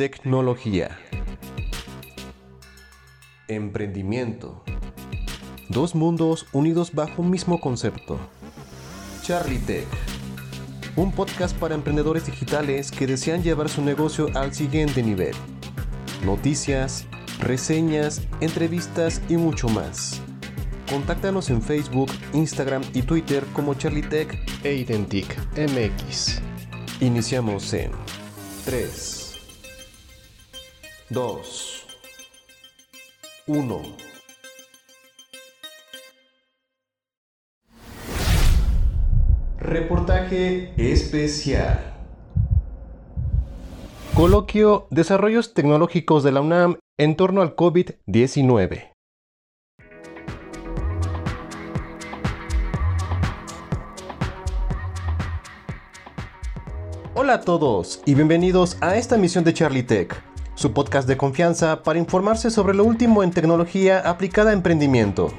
Tecnología. Emprendimiento. Dos mundos unidos bajo un mismo concepto. Charlie Tech. Un podcast para emprendedores digitales que desean llevar su negocio al siguiente nivel. Noticias, reseñas, entrevistas y mucho más. Contáctanos en Facebook, Instagram y Twitter como Charlie Tech e Identic MX. Iniciamos en 3, 2, 1. Reportaje especial. Coloquio Desarrollos Tecnológicos de la UNAM en torno al COVID-19. Hola a todos y bienvenidos a esta emisión de Charlie Tech, su podcast de confianza para informarse sobre lo último en tecnología aplicada a emprendimiento.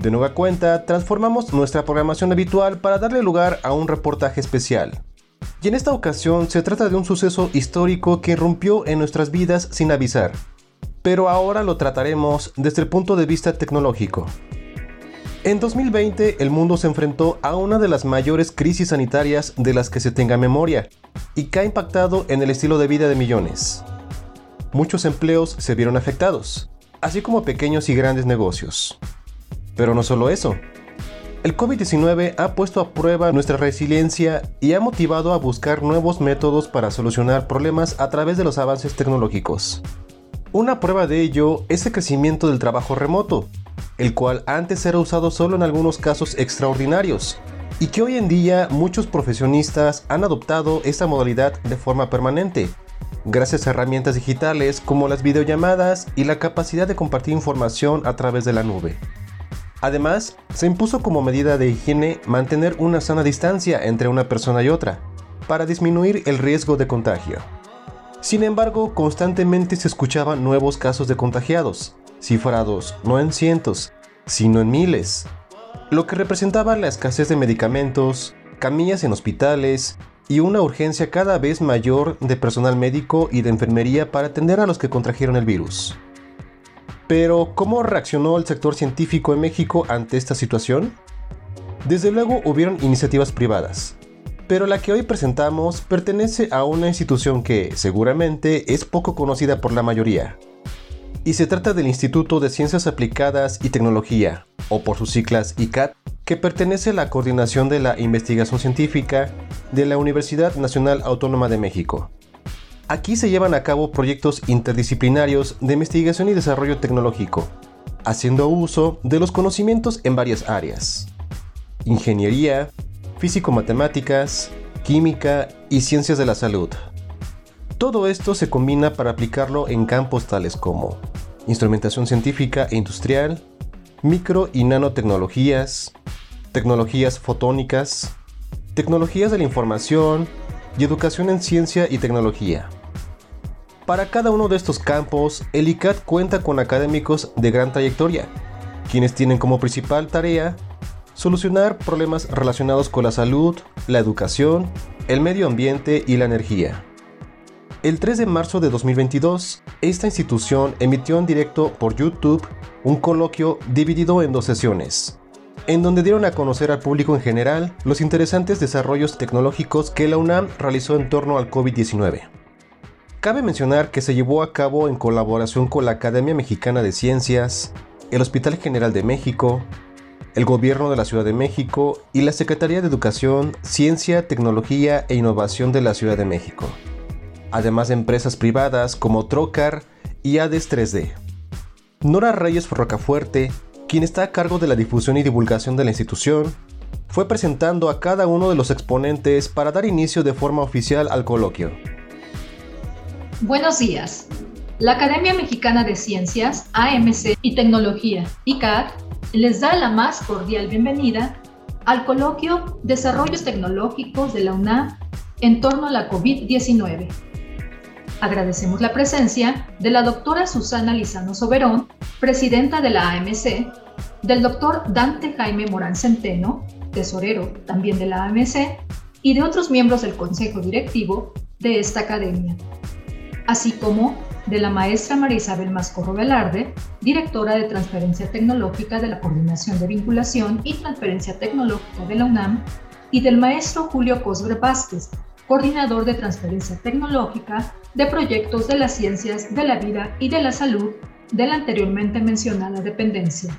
De nueva cuenta, transformamos nuestra programación habitual para darle lugar a un reportaje especial. Y en esta ocasión se trata de un suceso histórico que irrumpió en nuestras vidas sin avisar. Pero ahora lo trataremos desde el punto de vista tecnológico. En 2020 el mundo se enfrentó a una de las mayores crisis sanitarias de las que se tenga memoria y que ha impactado en el estilo de vida de millones. Muchos empleos se vieron afectados, así como pequeños y grandes negocios. Pero no solo eso. El COVID-19 ha puesto a prueba nuestra resiliencia y ha motivado a buscar nuevos métodos para solucionar problemas a través de los avances tecnológicos. Una prueba de ello es el crecimiento del trabajo remoto, el cual antes era usado solo en algunos casos extraordinarios, y que hoy en día muchos profesionistas han adoptado esta modalidad de forma permanente, gracias a herramientas digitales como las videollamadas y la capacidad de compartir información a través de la nube. Además, se impuso como medida de higiene mantener una sana distancia entre una persona y otra, para disminuir el riesgo de contagio. Sin embargo, constantemente se escuchaban nuevos casos de contagiados, cifrados no en cientos, sino en miles, lo que representaba la escasez de medicamentos, camillas en hospitales y una urgencia cada vez mayor de personal médico y de enfermería para atender a los que contrajeron el virus. Pero, ¿cómo reaccionó el sector científico en México ante esta situación? Desde luego hubieron iniciativas privadas, pero la que hoy presentamos pertenece a una institución que seguramente es poco conocida por la mayoría, y se trata del Instituto de Ciencias Aplicadas y Tecnología, o por sus siglas ICAT, que pertenece a la Coordinación de la Investigación Científica de la Universidad Nacional Autónoma de México. Aquí se llevan a cabo proyectos interdisciplinarios de investigación y desarrollo tecnológico, haciendo uso de los conocimientos en varias áreas. Ingeniería, físico-matemáticas, química y ciencias de la salud. Todo esto se combina para aplicarlo en campos tales como instrumentación científica e industrial, micro y nanotecnologías, tecnologías fotónicas, tecnologías de la información y educación en ciencia y tecnología. Para cada uno de estos campos, el ICAT cuenta con académicos de gran trayectoria, quienes tienen como principal tarea solucionar problemas relacionados con la salud, la educación, el medio ambiente y la energía. El 3 de marzo de 2022, esta institución emitió en directo por YouTube un coloquio dividido en dos sesiones, en donde dieron a conocer al público en general los interesantes desarrollos tecnológicos que la UNAM realizó en torno al COVID-19. Cabe mencionar que se llevó a cabo en colaboración con la Academia Mexicana de Ciencias, el Hospital General de México, el Gobierno de la Ciudad de México y la Secretaría de Educación, Ciencia, Tecnología e Innovación de la Ciudad de México además de empresas privadas como Trocar y Ades 3D. Nora Reyes Rocafuerte, quien está a cargo de la difusión y divulgación de la institución, fue presentando a cada uno de los exponentes para dar inicio de forma oficial al coloquio. Buenos días. La Academia Mexicana de Ciencias, AMC y Tecnología, ICAT, les da la más cordial bienvenida al coloquio Desarrollos Tecnológicos de la UNAM en torno a la COVID-19 Agradecemos la presencia de la doctora Susana Lizano Soberón, presidenta de la AMC, del doctor Dante Jaime Morán Centeno, tesorero también de la AMC, y de otros miembros del consejo directivo de esta academia. así como de la maestra María Isabel Mascorro Velarde, directora de Transferencia Tecnológica de la Coordinación de Vinculación y Transferencia Tecnológica de la UNAM, y del maestro Julio Cosbre Vázquez, coordinador de Transferencia Tecnológica de Proyectos de las Ciencias de la Vida y de la Salud de la anteriormente mencionada dependencia,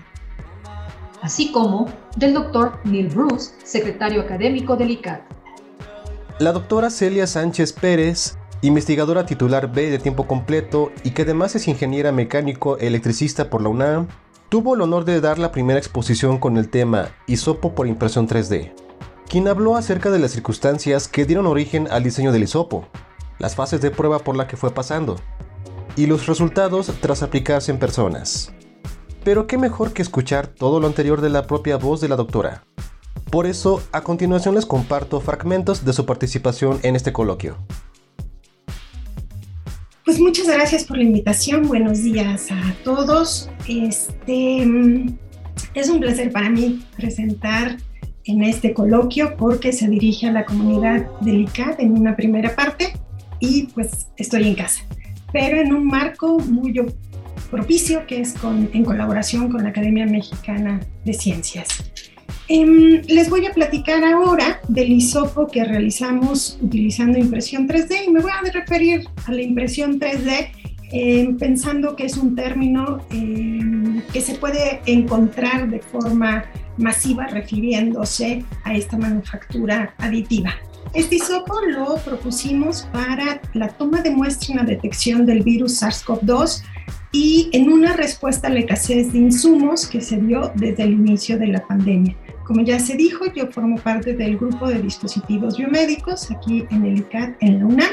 así como del doctor Neil Bruce, secretario académico del ICAT. La doctora Celia Sánchez Pérez investigadora titular B de tiempo completo y que además es ingeniera mecánico electricista por la UNAM, tuvo el honor de dar la primera exposición con el tema Isopo por impresión 3D, quien habló acerca de las circunstancias que dieron origen al diseño del isopo, las fases de prueba por la que fue pasando, y los resultados tras aplicarse en personas. Pero qué mejor que escuchar todo lo anterior de la propia voz de la doctora. Por eso, a continuación les comparto fragmentos de su participación en este coloquio. Pues muchas gracias por la invitación. Buenos días a todos. Este mm, es un placer para mí presentar en este coloquio porque se dirige a la comunidad del ICAD en una primera parte y pues estoy en casa, pero en un marco muy propicio que es con, en colaboración con la Academia Mexicana de Ciencias. Em, les voy a platicar ahora del hisopo que realizamos utilizando impresión 3D y me voy a referir a la impresión 3D em, pensando que es un término em, que se puede encontrar de forma masiva refiriéndose a esta manufactura aditiva. Este hisopo lo propusimos para la toma de muestra y la detección del virus SARS-CoV-2 y en una respuesta a la escasez de insumos que se dio desde el inicio de la pandemia. Como ya se dijo, yo formo parte del grupo de dispositivos biomédicos aquí en el ICAT, en la UNAM,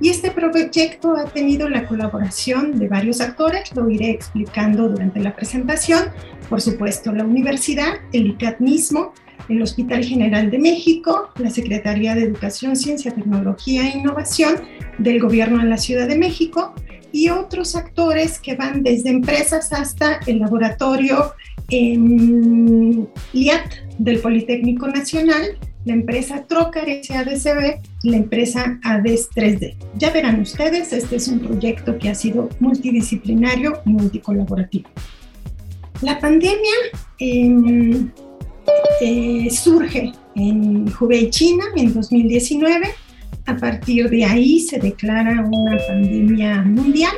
y este proyecto ha tenido la colaboración de varios actores, lo iré explicando durante la presentación, por supuesto la universidad, el ICAT mismo, el Hospital General de México, la Secretaría de Educación, Ciencia, Tecnología e Innovación del Gobierno de la Ciudad de México y otros actores que van desde empresas hasta el laboratorio en LIAT del Politécnico Nacional, la empresa Trocar SADCB y la empresa ADES 3D. Ya verán ustedes, este es un proyecto que ha sido multidisciplinario y multicolaborativo. La pandemia em, surge en Hubei, China, en 2019. A partir de ahí se declara una pandemia mundial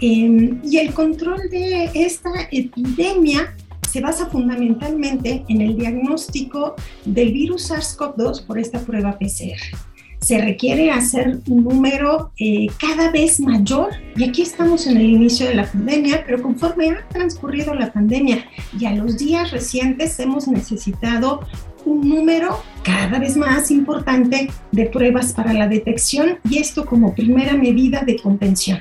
em, y el control de esta epidemia se basa fundamentalmente en el diagnóstico del virus SARS-CoV-2 por esta prueba PCR. Se requiere hacer un número eh, cada vez mayor y aquí estamos en el inicio de la pandemia, pero conforme ha transcurrido la pandemia y a los días recientes hemos necesitado un número cada vez más importante de pruebas para la detección y esto como primera medida de contención.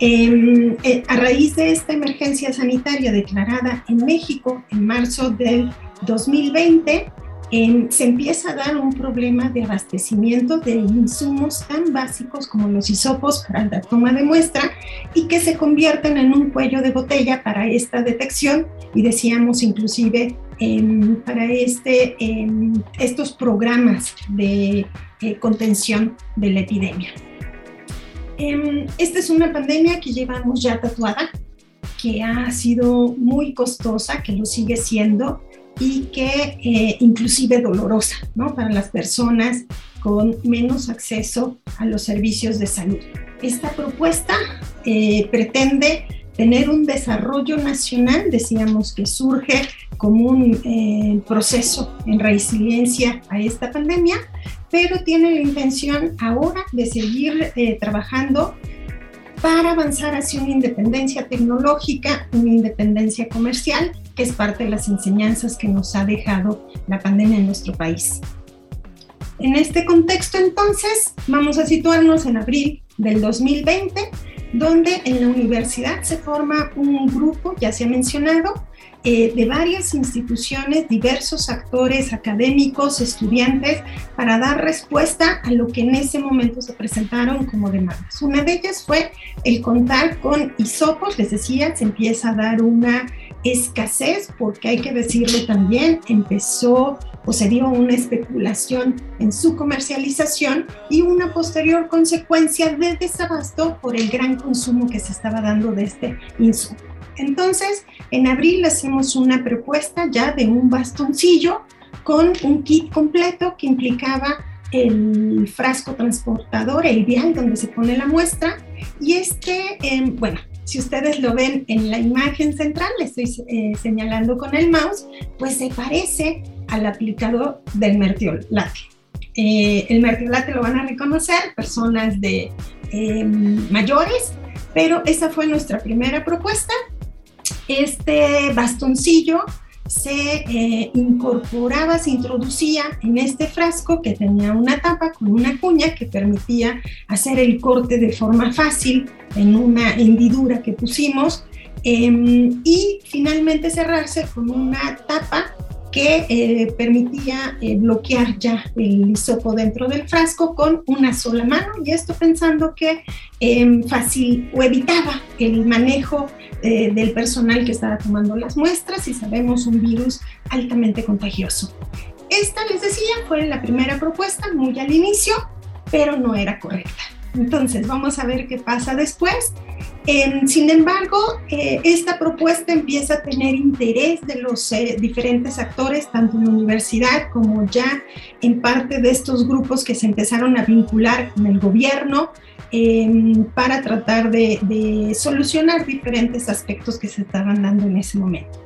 Em, eh, a raíz de esta emergencia sanitaria declarada en México en marzo del 2020, em, se empieza a dar un problema de abastecimiento de insumos tan básicos como los hisopos para la toma de muestra y que se convierten en un cuello de botella para esta detección y decíamos inclusive em, para este, estos programas de eh, contención de la epidemia. Em, esta es una pandemia que llevamos ya tatuada, que ha sido muy costosa, que lo sigue siendo y que eh, inclusive dolorosa ¿no? para las personas con menos acceso a los servicios de salud. Esta propuesta eh, pretende tener un desarrollo nacional, decíamos que surge como un eh, proceso en resiliencia a esta pandemia, pero tiene la intención ahora de seguir eh, trabajando para avanzar hacia una independencia tecnológica, una independencia comercial, que es parte de las enseñanzas que nos ha dejado la pandemia en nuestro país. En este contexto, entonces, vamos a situarnos en abril del 2020, donde en la universidad se forma un grupo, ya se ha mencionado, eh, de varias instituciones, diversos actores académicos, estudiantes, para dar respuesta a lo que en ese momento se presentaron como demandas. Una de ellas fue el contar con hisopos, les decía, se empieza a dar una escasez, porque hay que decirlo también, empezó o se dio una especulación en su comercialización y una posterior consecuencia de desabasto por el gran consumo que se estaba dando de este insumo. Entonces, en abril hacemos una propuesta ya de un bastoncillo con un kit completo que implicaba el frasco transportador, el vial donde se pone la muestra. Y este, em, bueno, si ustedes lo ven en la imagen central, le estoy eh, señalando con el mouse, pues se parece al aplicador del mertiolate. Eh, el mertiolate lo van a reconocer personas de em, mayores, pero esa fue nuestra primera propuesta. Este bastoncillo se eh, incorporaba, se introducía en este frasco que tenía una tapa con una cuña que permitía hacer el corte de forma fácil en una hendidura que pusimos em, y finalmente cerrarse con una tapa que eh, permitía eh, bloquear ya el hisopo dentro del frasco con una sola mano y esto pensando que fácil o evitaba el manejo eh, del personal que estaba tomando las muestras y sabemos un virus altamente contagioso. Esta, les decía, fue la primera propuesta muy al inicio, pero no era correcta. Entonces, vamos a ver qué pasa después. Em, sin embargo, eh, esta propuesta empieza a tener interés de los eh, diferentes actores, tanto en la universidad como ya en parte de estos grupos que se empezaron a vincular con el gobierno em, para tratar de, solucionar diferentes aspectos que se estaban dando en ese momento.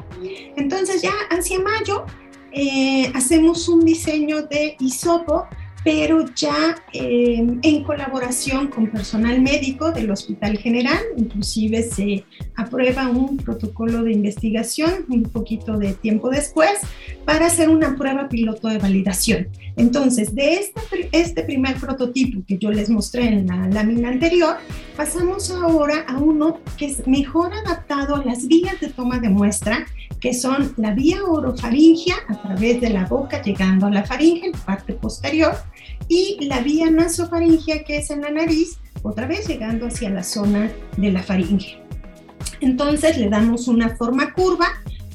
Entonces ya hacia mayo eh, hacemos un diseño de isopo pero ya eh, en colaboración con personal médico del Hospital General, inclusive se aprueba un protocolo de investigación un poquito de tiempo después para hacer una prueba piloto de validación. Entonces, de este, este primer prototipo que yo les mostré en la lámina anterior, pasamos ahora a uno que es mejor adaptado a las vías de toma de muestra, que son la vía orofaringia a través de la boca llegando a la faringe, en parte posterior, y la vía nasofaringia que es en la nariz, otra vez llegando hacia la zona de la faringe. Entonces le damos una forma curva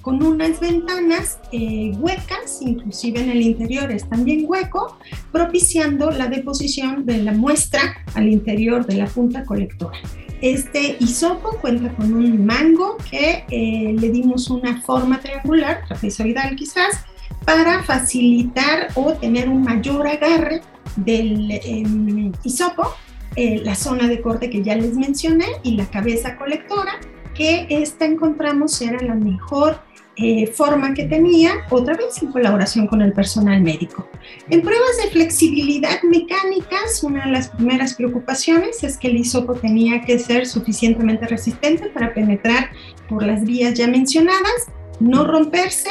con unas ventanas eh, huecas, inclusive en el interior es también hueco, propiciando la deposición de la muestra al interior de la punta colectora. Este hisopo cuenta con un mango que eh, le dimos una forma triangular, trapezoidal quizás, para facilitar o tener un mayor agarre del eh, hisopo, eh, la zona de corte que ya les mencioné y la cabeza colectora, que esta encontramos era la mejor eh, forma que tenía, otra vez en colaboración con el personal médico. En pruebas de flexibilidad mecánicas, una de las primeras preocupaciones es que el hisopo tenía que ser suficientemente resistente para penetrar por las vías ya mencionadas, no romperse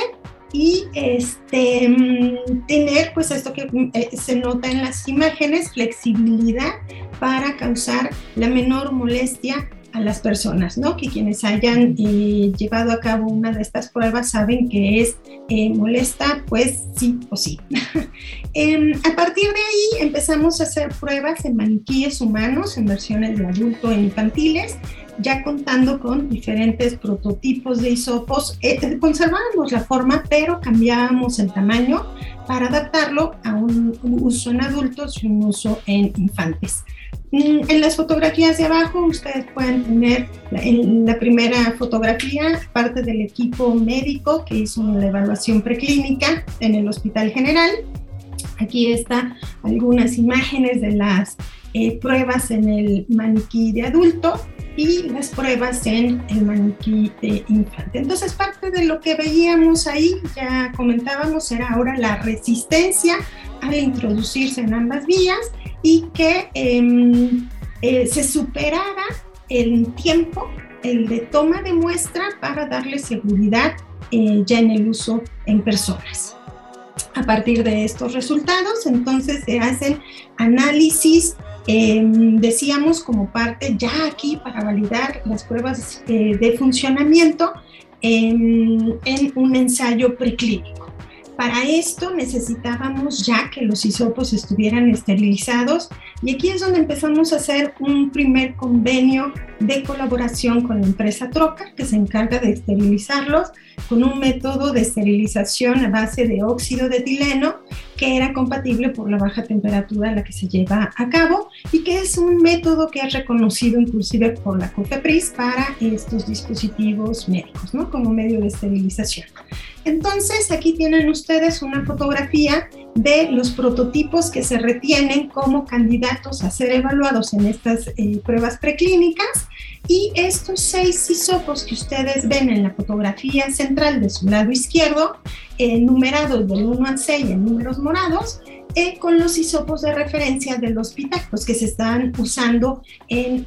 y este, mm, tener pues esto que mm, eh, se nota en las imágenes, flexibilidad para causar la menor molestia a las personas, ¿no? Que quienes hayan eh, llevado a cabo una de estas pruebas saben que es eh, molesta, pues sí o sí. Em, a partir de ahí empezamos a hacer pruebas en maniquíes humanos, en versiones de adulto e infantiles, ya contando con diferentes prototipos de hisopos. Eh, conservábamos la forma, pero cambiábamos el tamaño para adaptarlo a un uso en adultos y un uso en infantes. Mm, en las fotografías de abajo ustedes pueden tener en la primera fotografía parte del equipo médico que hizo la evaluación preclínica en el Hospital General. Aquí están algunas imágenes de las eh, pruebas en el maniquí de adulto y las pruebas en el maniquí de infante. Entonces, parte de lo que veíamos ahí, ya comentábamos, era ahora la resistencia al introducirse en ambas vías y que em, eh, se superara el tiempo, el de toma de muestra para darle seguridad eh, ya en el uso en personas. A partir de estos resultados, entonces se hacen análisis, em, decíamos como parte ya aquí para validar las pruebas eh, de funcionamiento en, en un ensayo preclínico. Para esto necesitábamos ya que los hisopos estuvieran esterilizados. Y aquí es donde empezamos a hacer un primer convenio de colaboración con la empresa Troca que se encarga de esterilizarlos con un método de esterilización a base de óxido de etileno que era compatible por la baja temperatura a la que se lleva a cabo y que es un método que es reconocido inclusive por la COFEPRIS para estos dispositivos médicos, ¿no? Como medio de esterilización. Entonces, aquí tienen ustedes una fotografía de los prototipos que se retienen como candidatos a ser evaluados en estas eh, pruebas preclínicas y estos seis hisopos que ustedes ven en la fotografía central de su lado izquierdo, eh, numerados del 1 al 6 en números morados, eh, con los hisopos de referencia hospital, los que se están usando en,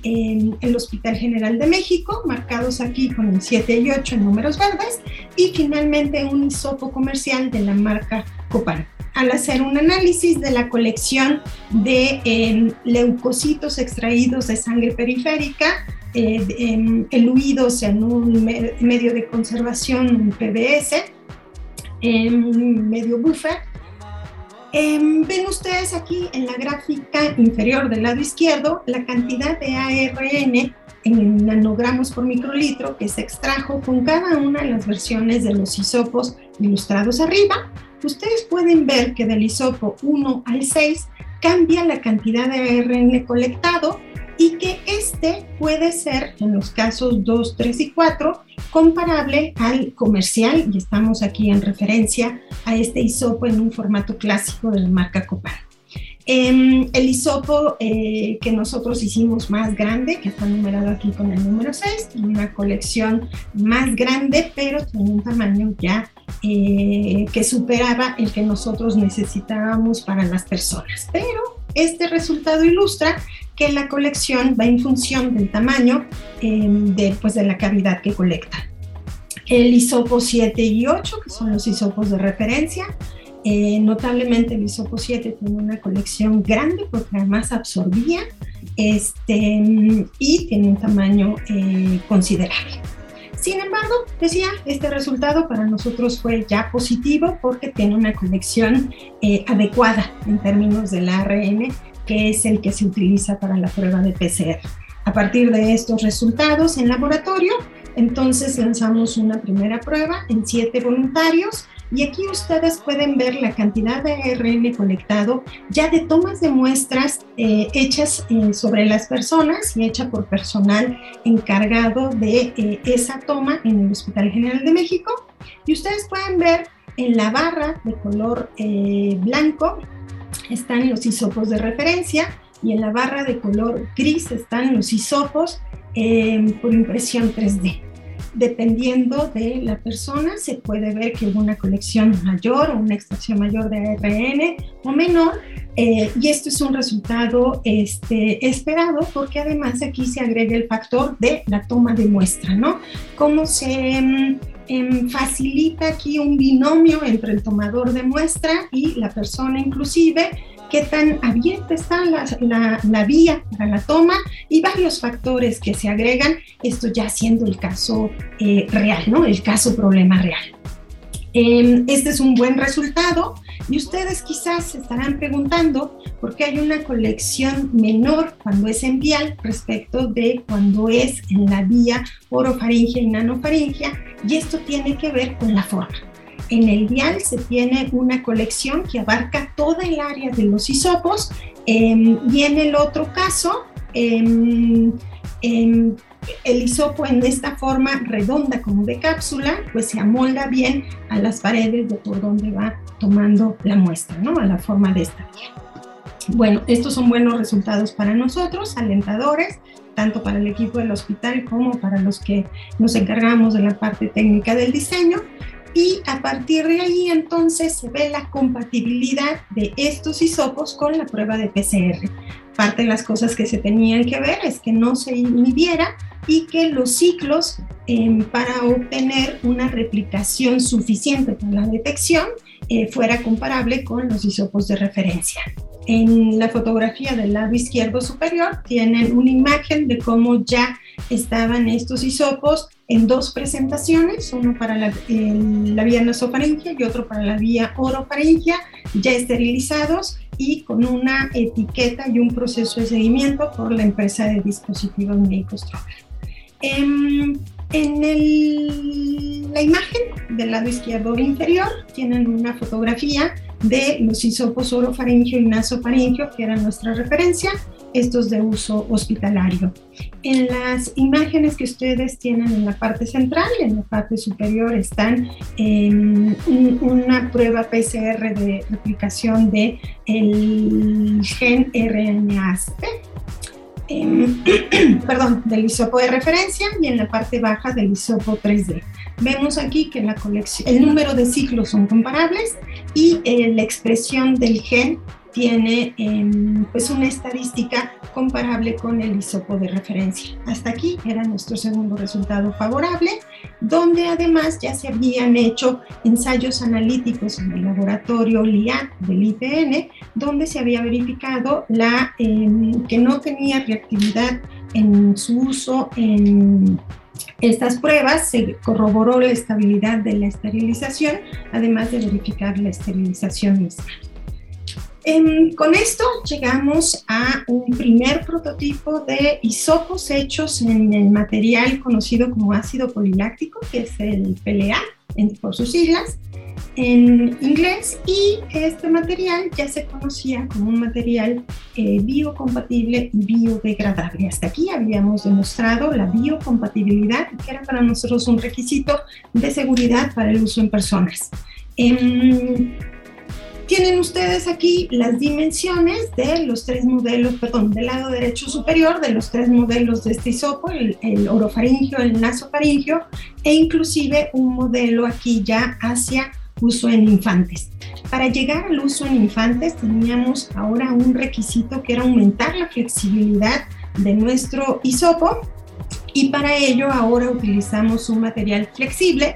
el Hospital General de México, marcados aquí con el 7 y 8 en números verdes, y finalmente un hisopo comercial de la marca Copan. Al hacer un análisis de la colección de em, leucocitos extraídos de sangre periférica, eh, em, eluidos en un medio de conservación PBS, en medio buffer, Em, ven ustedes aquí en la gráfica inferior del lado izquierdo la cantidad de ARN en nanogramos por microlitro que se extrajo con cada una de las versiones de los hisopos ilustrados arriba. Ustedes pueden ver que del hisopo 1 al 6 cambia la cantidad de ARN colectado y que este puede ser, en los casos 2, 3 y 4, comparable al comercial, y estamos aquí en referencia a este hisopo en un formato clásico de la marca Copal. Em, el hisopo eh, que nosotros hicimos más grande, que está numerado aquí con el número 6, tiene una colección más grande, pero tiene un tamaño ya eh, que superaba el que nosotros necesitábamos para las personas. Pero este resultado ilustra que la colección va en función del tamaño em, de, pues, de la cavidad que colecta. El hisopo 7 y 8, que son los hisopos de referencia, eh, notablemente el hisopo 7 tiene una colección grande porque además absorbía este, y tiene un tamaño eh, considerable. Sin embargo, decía, este resultado para nosotros fue ya positivo porque tiene una colección eh, adecuada en términos del ARN que es el que se utiliza para la prueba de PCR. A partir de estos resultados en laboratorio, entonces lanzamos una primera prueba en siete voluntarios y aquí ustedes pueden ver la cantidad de ARN conectado ya de tomas de muestras eh, hechas eh, sobre las personas y hecha por personal encargado de eh, esa toma en el Hospital General de México. Y ustedes pueden ver en la barra de color blanco están los hisopos de referencia y en la barra de color gris están los hisopos eh, por impresión 3D. Dependiendo de la persona, se puede ver que hubo una colección mayor o una extracción mayor de ARN o menor, eh, y esto es un resultado este, esperado porque además aquí se agrega el factor de la toma de muestra, ¿no? Cómo se em, facilita aquí un binomio entre el tomador de muestra y la persona inclusive qué tan abierta está la, vía para la toma y varios factores que se agregan, esto ya siendo el caso eh, real, ¿no? El caso problema real. Em, este es un buen resultado y ustedes quizás se estarán preguntando por qué hay una colección menor cuando es en vial respecto de cuando es en la vía orofaringia y nanofaringia y esto tiene que ver con la forma. En el vial se tiene una colección que abarca toda el área de los hisopos em, y en el otro caso em, em, el hisopo en esta forma redonda como de cápsula pues se amolda bien a las paredes de por donde va tomando la muestra, ¿no? A la forma de esta. Bueno, estos son buenos resultados para nosotros, alentadores, tanto para el equipo del hospital como para los que nos encargamos de la parte técnica del diseño y a partir de ahí entonces se ve la compatibilidad de estos hisopos con la prueba de PCR. Parte de las cosas que se tenían que ver es que no se inhibiera y que los ciclos em, para obtener una replicación suficiente para la detección eh, fuera comparable con los hisopos de referencia. En la fotografía del lado izquierdo superior tienen una imagen de cómo ya estaban estos hisopos en dos presentaciones, uno para la, la vía nasofaringea y otro para la vía orofaringea, ya esterilizados y con una etiqueta y un proceso de seguimiento por la empresa de dispositivos médicos em, en la imagen del lado izquierdo inferior tienen una fotografía de los hisopos orofaringio y nasofaringio, que era nuestra referencia, estos de uso hospitalario. En las imágenes que ustedes tienen en la parte central, en la parte superior, están en una prueba PCR de replicación de el gen RNA-seq, em, perdón, del hisopo de referencia y en la parte baja del hisopo 3D. Vemos aquí que la colección, el número de ciclos son comparables y eh, la expresión del gen tiene pues una estadística comparable con el hisopo de referencia. Hasta aquí era nuestro segundo resultado favorable, donde además ya se habían hecho ensayos analíticos en el laboratorio LIAT del IPN, donde se había verificado la, em, que no tenía reactividad en su uso en estas pruebas se corroboró la estabilidad de la esterilización, además de verificar la esterilización misma. Con esto llegamos a un primer prototipo de hisopos hechos en el material conocido como ácido poliláctico, que es el PLA por sus siglas, en inglés y este material ya se conocía como un material eh, biocompatible y biodegradable. Hasta aquí habíamos demostrado la biocompatibilidad, que era para nosotros un requisito de seguridad para el uso en personas. Em, tienen ustedes aquí las dimensiones de los tres modelos, perdón, del lado derecho superior de los tres modelos de este hisopo, el, el orofaringio, el nasofaringio e inclusive un modelo aquí ya hacia uso en infantes. Para llegar al uso en infantes teníamos ahora un requisito que era aumentar la flexibilidad de nuestro hisopo y para ello ahora utilizamos un material flexible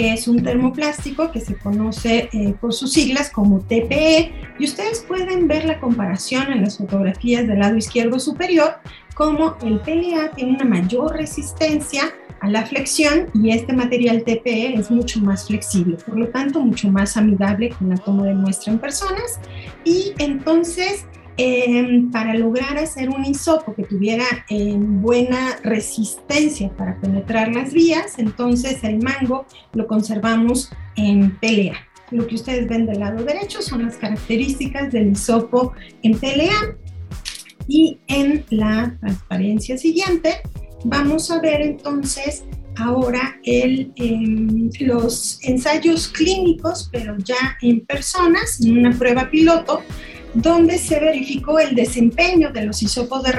que es un termoplástico que se conoce eh, por sus siglas como TPE y ustedes pueden ver la comparación en las fotografías del lado izquierdo superior como el PLA tiene una mayor resistencia a la flexión y este material TPE es mucho más flexible, por lo tanto mucho más amigable con la toma de muestra en personas. Y entonces em, para lograr hacer un hisopo que tuviera em, buena resistencia para penetrar las vías, entonces el mango lo conservamos en PLA. Lo que ustedes ven del lado derecho son las características del hisopo en PLA y en la transparencia siguiente vamos a ver entonces ahora el, em, los ensayos clínicos, pero ya en personas, en una prueba piloto, donde se verificó el desempeño de los hisopos de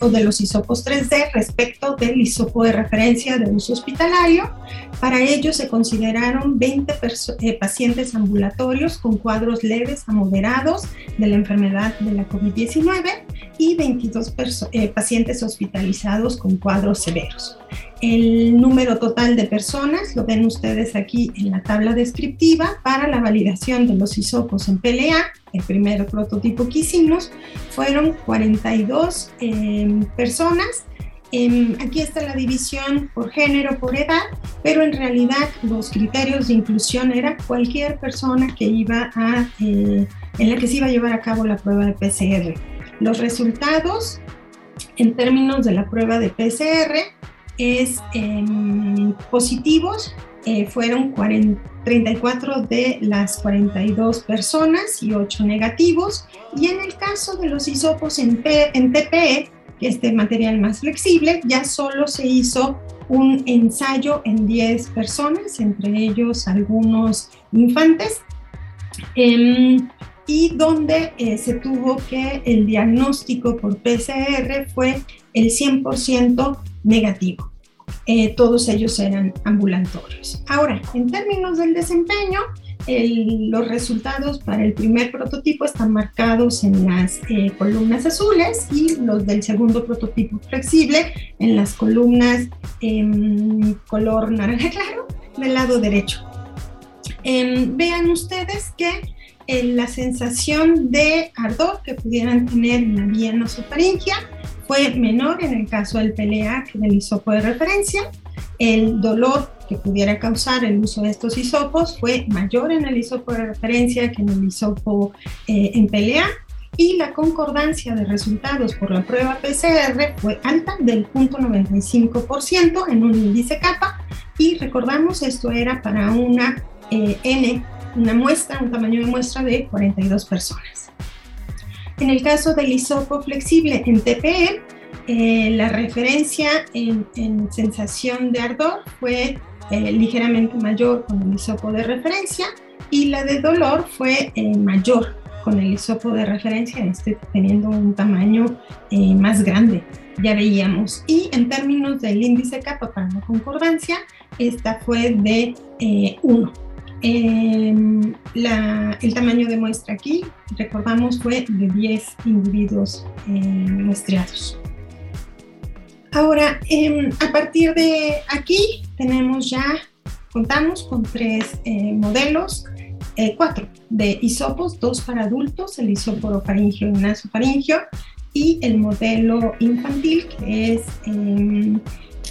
o de los hisopos 3D respecto del hisopo de referencia de uso hospitalario. Para ello se consideraron 20 eh, pacientes ambulatorios con cuadros leves a moderados de la enfermedad de la COVID-19 y 22 eh, pacientes hospitalizados con cuadros severos. El número total de personas lo ven ustedes aquí en la tabla descriptiva para la validación de los hisopos en PLA. El primer prototipo que hicimos fueron 42 em, personas. Em, aquí está la división por género, por edad, pero en realidad los criterios de inclusión era cualquier persona que iba a, eh, en la que se iba a llevar a cabo la prueba de PCR. Los resultados en términos de la prueba de PCR es em, positivos, eh, fueron 34 de las 42 personas y 8 negativos. Y en el caso de los hisopos en, TPE, que es este material más flexible, ya solo se hizo un ensayo en 10 personas, entre ellos algunos infantes. Em, y donde eh, se tuvo que el diagnóstico por PCR fue el 100% negativo. Eh, todos ellos eran ambulatorios. Ahora, en términos del desempeño, los resultados para el primer prototipo están marcados en las eh, columnas azules y los del segundo prototipo flexible en las columnas en color naranja claro del lado derecho. Em, vean ustedes que la sensación de ardor que pudieran tener en la vía nasofaringea fue menor en el caso del PLA que del hisopo de referencia. El dolor que pudiera causar el uso de estos hisopos fue mayor en el hisopo de referencia que en el hisopo eh, en pelea y la concordancia de resultados por la prueba PCR fue alta del 0.95% en un índice kappa. Y recordamos esto era para una eh, N, una muestra, un tamaño de muestra de 42 personas. En el caso del hisopo flexible en TPE, eh, la referencia en, sensación de ardor fue eh, ligeramente mayor con el hisopo de referencia y la de dolor fue mayor con el hisopo de referencia, este teniendo un tamaño más grande, ya veíamos. Y en términos del índice kappa para la concordancia, esta fue de 1. Em, el tamaño de muestra aquí, recordamos, fue de 10 individuos em, muestreados. Ahora, em, a partir de aquí tenemos ya, contamos con tres eh, modelos, eh, cuatro de hisopos, dos para adultos, el hisopo orofaringio y nasofaringio, y el modelo infantil que es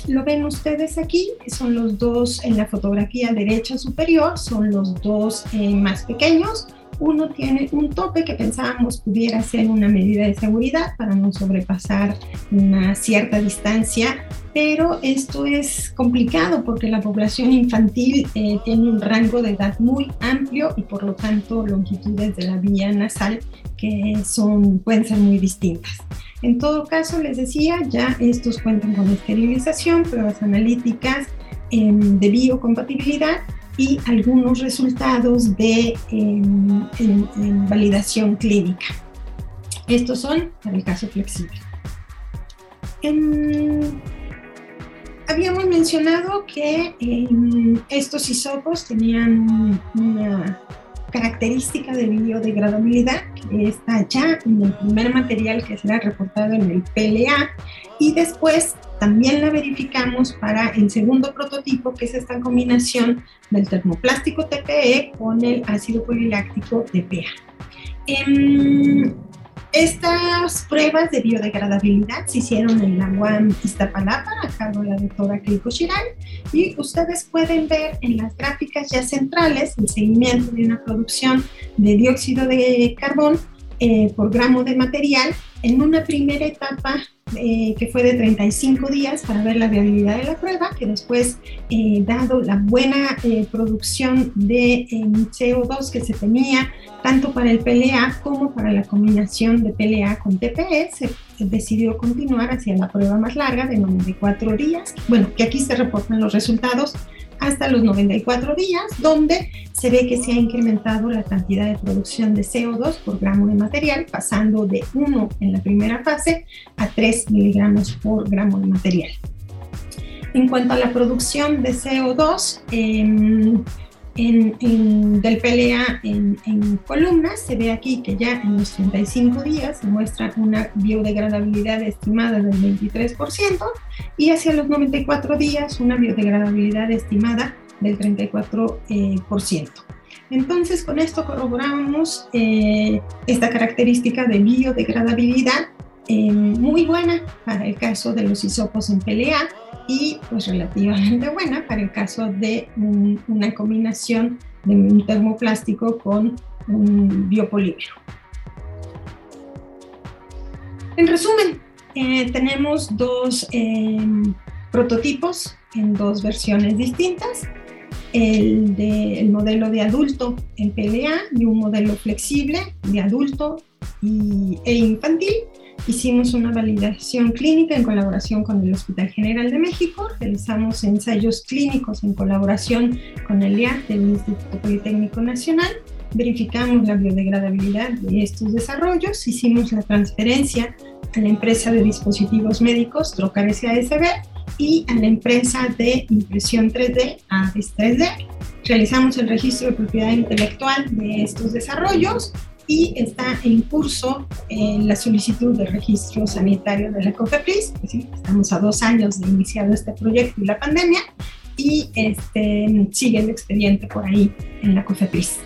lo ven ustedes aquí, son los dos en la fotografía derecha superior, son los dos eh, más pequeños. Uno tiene un tope que pensábamos pudiera ser una medida de seguridad para no sobrepasar una cierta distancia, pero esto es complicado porque la población infantil eh, tiene un rango de edad muy amplio y por lo tanto longitudes de la vía nasal que son, pueden ser muy distintas. En todo caso, les decía, ya estos cuentan con esterilización, pruebas analíticas em, de biocompatibilidad y algunos resultados de em, validación clínica. Estos son para el caso flexible. Em, habíamos mencionado que estos hisopos tenían una característica de biodegradabilidad que está ya en el primer material que será reportado en el PLA y después también la verificamos para el segundo prototipo que es esta combinación del termoplástico TPE con el ácido poliláctico TPA. Estas pruebas de biodegradabilidad se hicieron en la UAM Iztapalapa, a cargo de la doctora Keiko Shirai, y ustedes pueden ver en las gráficas ya centrales el seguimiento de una producción de dióxido de carbón eh, por gramo de material en una primera etapa eh, que fue de 35 días para ver la viabilidad de la prueba, que después, eh, dado la buena producción de CO2 que se tenía tanto para el PLA como para la combinación de PLA con TPE, se decidió continuar hacia la prueba más larga de 94 días. Bueno, que aquí se reportan los resultados hasta los 94 días, donde se ve que se ha incrementado la cantidad de producción de CO2 por gramo de material, pasando de 1 en la primera fase a 3 miligramos por gramo de material. En cuanto a la producción de CO2, eh, en, del PLA en, en, columnas, se ve aquí que ya en los 35 días se muestra una biodegradabilidad estimada del 23% y hacia los 94 días una biodegradabilidad estimada del 34%. Eh, Entonces, con esto corroboramos eh, esta característica de biodegradabilidad eh, muy buena para el caso de los hisopos en PLA y pues relativamente buena para el caso de una combinación de un termoplástico con un biopolímero. En resumen, eh, tenemos dos em, prototipos en dos versiones distintas, el del modelo de adulto en PLA y un modelo flexible de adulto y, e infantil Hicimos una validación clínica en colaboración con el Hospital General de México, realizamos ensayos clínicos en colaboración con el IAT del Instituto Politécnico Nacional, verificamos la biodegradabilidad de estos desarrollos, hicimos la transferencia a la empresa de dispositivos médicos Trocar SASB y a la empresa de impresión 3D ADES 3D. Realizamos el registro de propiedad intelectual de estos desarrollos, y está en curso la solicitud de registro sanitario de la COFEPRIS. estamos a dos años de iniciado este proyecto y la pandemia y este, sigue el expediente por ahí en la COFEPRIS.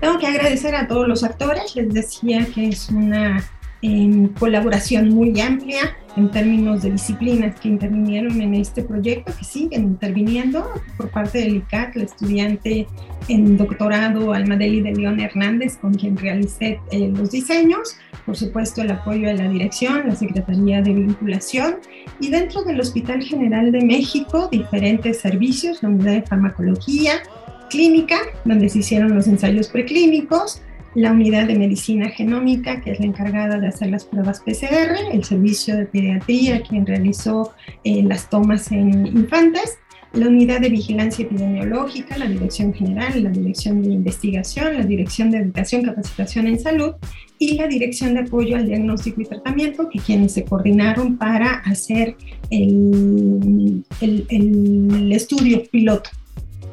Tengo que agradecer a todos los actores, les decía que es una em, colaboración muy amplia en términos de disciplinas que intervinieron en este proyecto, que siguen interviniendo por parte del ICAT, la estudiante en doctorado Almadeli de León Hernández, con quien realicé eh, los diseños, por supuesto el apoyo de la dirección, la Secretaría de Vinculación y dentro del Hospital General de México diferentes servicios, la unidad de farmacología, clínica, donde se hicieron los ensayos preclínicos, la unidad de medicina genómica, que es la encargada de hacer las pruebas PCR, el servicio de pediatría, quien realizó eh, las tomas en infantes, la unidad de vigilancia epidemiológica, la dirección general, la dirección de investigación, la dirección de educación, capacitación en salud y la dirección de apoyo al diagnóstico y tratamiento, que quienes se coordinaron para hacer el, el, estudio piloto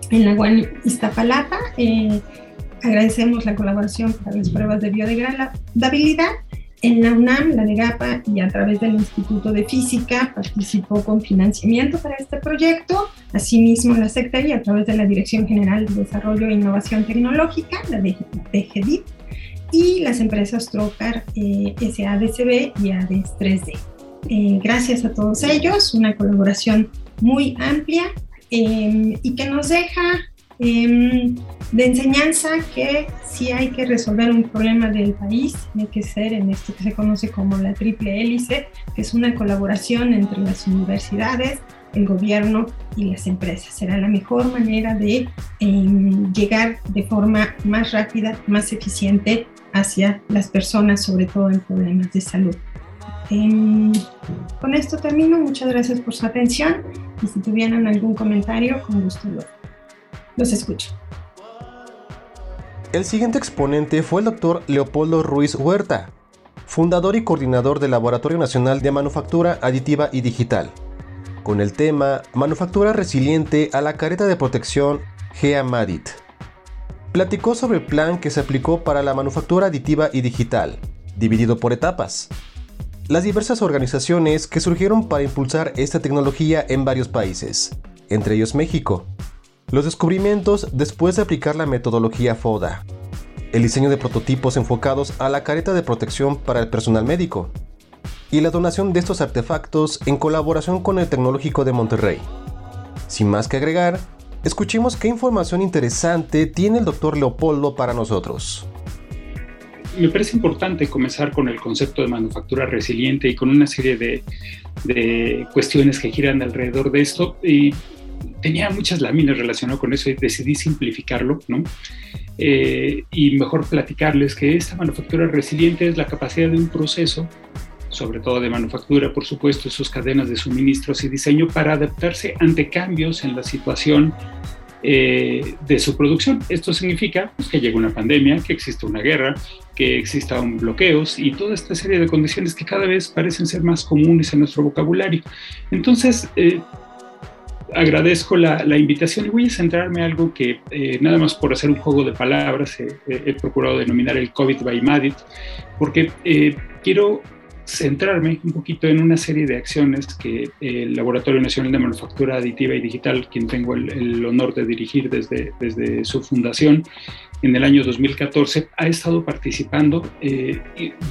en la UAN Iztapalapa. Eh, Agradecemos la colaboración para las pruebas de biodegradabilidad. En la UNAM, la NEGAPA y a través del Instituto de Física participó con financiamiento para este proyecto. Asimismo, la Secretaría, a través de la Dirección General de Desarrollo e Innovación Tecnológica, la DGDIP, y las empresas Trocar, eh, SADCB y ADES 3D. Eh, gracias a todos ellos, una colaboración muy amplia eh, y que nos deja Em, de enseñanza que si hay que resolver un problema del país, tiene que ser en esto que se conoce como la triple hélice, que es una colaboración entre las universidades, el gobierno y las empresas. Será la mejor manera de em, llegar de forma más rápida, más eficiente hacia las personas, sobre todo en problemas de salud. Em, con esto termino. Muchas gracias por su atención y si tuvieran algún comentario, con gusto lo los escucho. El siguiente exponente fue el doctor Leopoldo Ruiz Huerta, fundador y coordinador del Laboratorio Nacional de Manufactura Aditiva y Digital, con el tema Manufactura Resiliente a la Careta de Protección GEAMADIT. Platicó sobre el plan que se aplicó para la manufactura aditiva y digital, dividido por etapas. Las diversas organizaciones que surgieron para impulsar esta tecnología en varios países, entre ellos México, los descubrimientos después de aplicar la metodología FODA. El diseño de prototipos enfocados a la careta de protección para el personal médico. Y la donación de estos artefactos en colaboración con el Tecnológico de Monterrey. Sin más que agregar, escuchemos qué información interesante tiene el doctor Leopoldo para nosotros me parece importante comenzar con el concepto de manufactura resiliente y con una serie de, de, cuestiones que giran alrededor de esto. Y tenía muchas láminas relacionadas con eso y decidí simplificarlo, ¿no? Eh, y mejor platicarles que esta manufactura resiliente es la capacidad de un proceso, sobre todo de manufactura, por supuesto, sus cadenas de suministros y diseño, para adaptarse ante cambios en la situación eh, de su producción. Esto significa pues, que llegue una pandemia, que exista una guerra, que existan bloqueos y toda esta serie de condiciones que cada vez parecen ser más comunes en nuestro vocabulario. Entonces, eh, agradezco la, invitación y voy a centrarme en algo que eh, nada más por hacer un juego de palabras he procurado denominar el COVID by Madit, porque eh, quiero centrarme un poquito en una serie de acciones que el Laboratorio Nacional de Manufactura Aditiva y Digital, quien tengo el, el honor de dirigir desde, desde su fundación, en el año 2014 ha estado participando eh,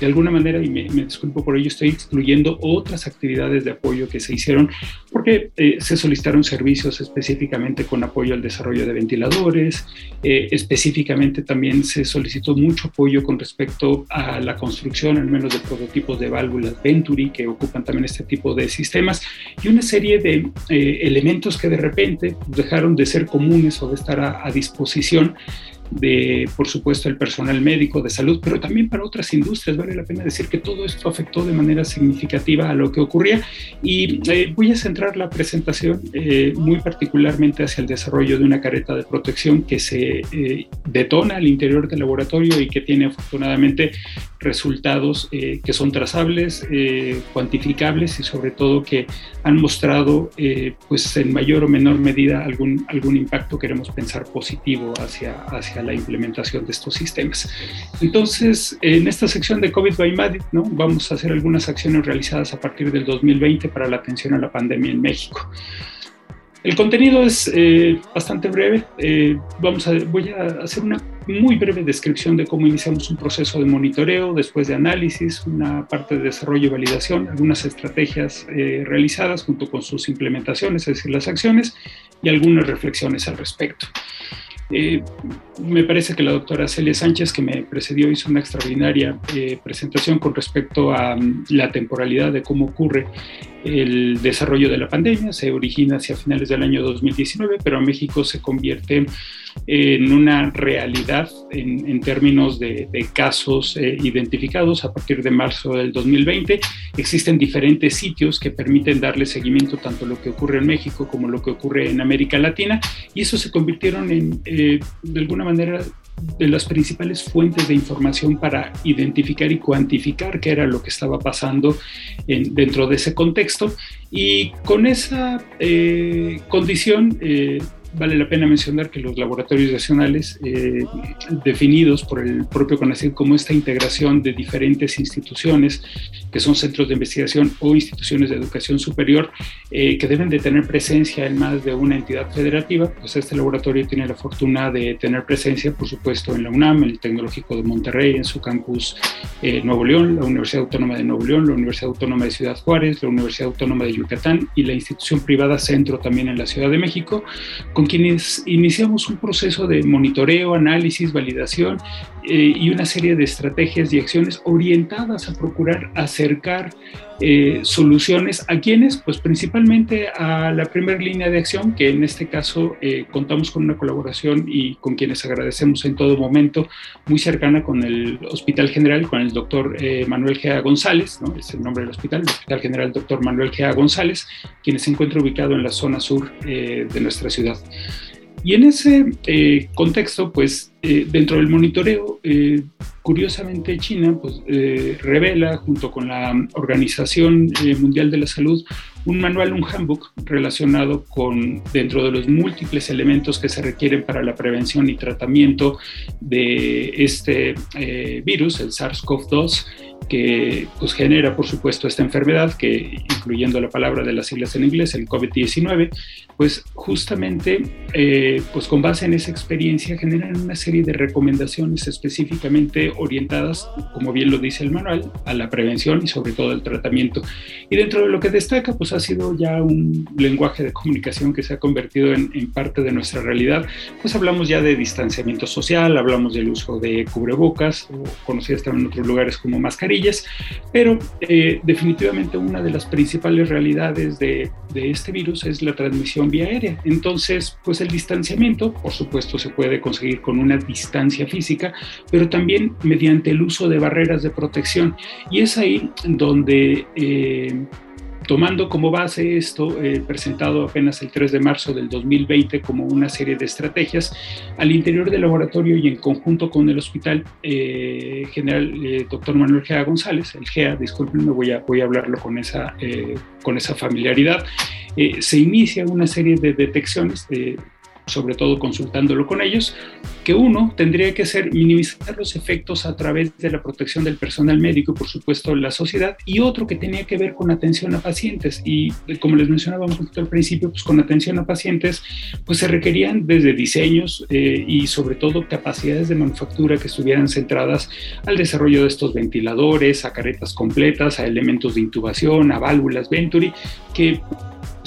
de alguna manera, y me, disculpo por ello, estoy excluyendo otras actividades de apoyo que se hicieron porque eh, se solicitaron servicios específicamente con apoyo al desarrollo de ventiladores, eh, específicamente también se solicitó mucho apoyo con respecto a la construcción al menos de prototipos de válvulas Venturi que ocupan también este tipo de sistemas y una serie de elementos que de repente dejaron de ser comunes o de estar a disposición de, por supuesto, el personal médico de salud, pero también para otras industrias. Vale la pena decir que todo esto afectó de manera significativa a lo que ocurría y eh, voy a centrar la presentación eh, muy particularmente hacia el desarrollo de una careta de protección que se eh, detona al interior del laboratorio y que tiene afortunadamente resultados que son trazables, cuantificables y sobre todo que han mostrado pues en mayor o menor medida algún, algún impacto, queremos pensar positivo hacia, hacia la implementación de estos sistemas. Entonces, en esta sección de COVID by Madrid, ¿no? vamos a hacer algunas acciones realizadas a partir del 2020 para la atención a la pandemia en México. El contenido es eh, bastante breve. Eh, vamos a, voy a hacer una muy breve descripción de cómo iniciamos un proceso de monitoreo, después de análisis, una parte de desarrollo y validación, algunas estrategias eh, realizadas junto con sus implementaciones, es decir, las acciones, y algunas reflexiones al respecto. Eh, me parece que la doctora Celia Sánchez, que me precedió, hizo una extraordinaria eh, presentación con respecto a um, la temporalidad de cómo ocurre el desarrollo de la pandemia. Se origina hacia finales del año 2019, pero México se convierte en una realidad en, términos de, casos eh, identificados a partir de marzo del 2020. Existen diferentes sitios que permiten darle seguimiento tanto a lo que ocurre en México como lo que ocurre en América Latina y eso se convirtieron en, eh, de alguna manera, de las principales fuentes de información para identificar y cuantificar qué era lo que estaba pasando dentro de ese contexto. Y con esa eh, condición vale la pena mencionar que los laboratorios nacionales, eh, definidos por el propio CONACYT como esta integración de diferentes instituciones, que son centros de investigación o instituciones de educación superior, eh, que deben de tener presencia en más de una entidad federativa, pues este laboratorio tiene la fortuna de tener presencia, por supuesto, en la UNAM, el Tecnológico de Monterrey, en su campus eh, Nuevo León, la Universidad Autónoma de Nuevo León, la Universidad Autónoma de Ciudad Juárez, la Universidad Autónoma de Yucatán y la institución privada Centro también en la Ciudad de México, con quienes iniciamos un proceso de monitoreo, análisis, validación eh, y una serie de estrategias y acciones orientadas a procurar acercar eh, soluciones a quienes, pues principalmente a la primera línea de acción, que en este caso eh, contamos con una colaboración y con quienes agradecemos en todo momento, muy cercana con el Hospital General, con el doctor Manuel Gea González, ¿no? es el nombre del hospital, el Hospital General Doctor Manuel Gea González, quien se encuentra ubicado en la zona sur de nuestra ciudad. Y en ese eh, contexto, pues eh, dentro del monitoreo, eh, curiosamente China pues, revela junto con la Organización Mundial de la Salud un manual, un handbook relacionado con dentro de los múltiples elementos que se requieren para la prevención y tratamiento de este virus, el SARS-CoV-2 que pues, genera, por supuesto, esta enfermedad, que incluyendo la palabra de las siglas en inglés, el COVID-19, pues justamente, eh, pues con base en esa experiencia generan una serie de recomendaciones específicamente orientadas, como bien lo dice el manual, a la prevención y sobre todo al tratamiento. Y dentro de lo que destaca, pues ha sido ya un lenguaje de comunicación que se ha convertido en, en parte de nuestra realidad. Pues hablamos ya de distanciamiento social, hablamos del uso de cubrebocas, o conocidas también en otros lugares como pero eh, definitivamente una de las principales realidades de, de, este virus es la transmisión vía aérea. Entonces, pues el distanciamiento, por supuesto, se puede conseguir con una distancia física, pero también mediante el uso de barreras de protección. Y es ahí donde... Eh, tomando como base esto, eh, presentado apenas el 3 de marzo del 2020 como una serie de estrategias, al interior del laboratorio y en conjunto con el Hospital eh, General eh, Dr. Manuel Gea González, el GEA, discúlpenme, voy a, voy a hablarlo con esa, con esa familiaridad, se inicia una serie de detecciones sobre todo consultándolo con ellos, que uno tendría que ser minimizar los efectos a través de la protección del personal médico y por supuesto la sociedad, y otro que tenía que ver con atención a pacientes. Y como les mencionaba al principio, pues con atención a pacientes, pues se requerían desde diseños eh, y sobre todo capacidades de manufactura que estuvieran centradas al desarrollo de estos ventiladores, a caretas completas, a elementos de intubación, a válvulas Venturi, que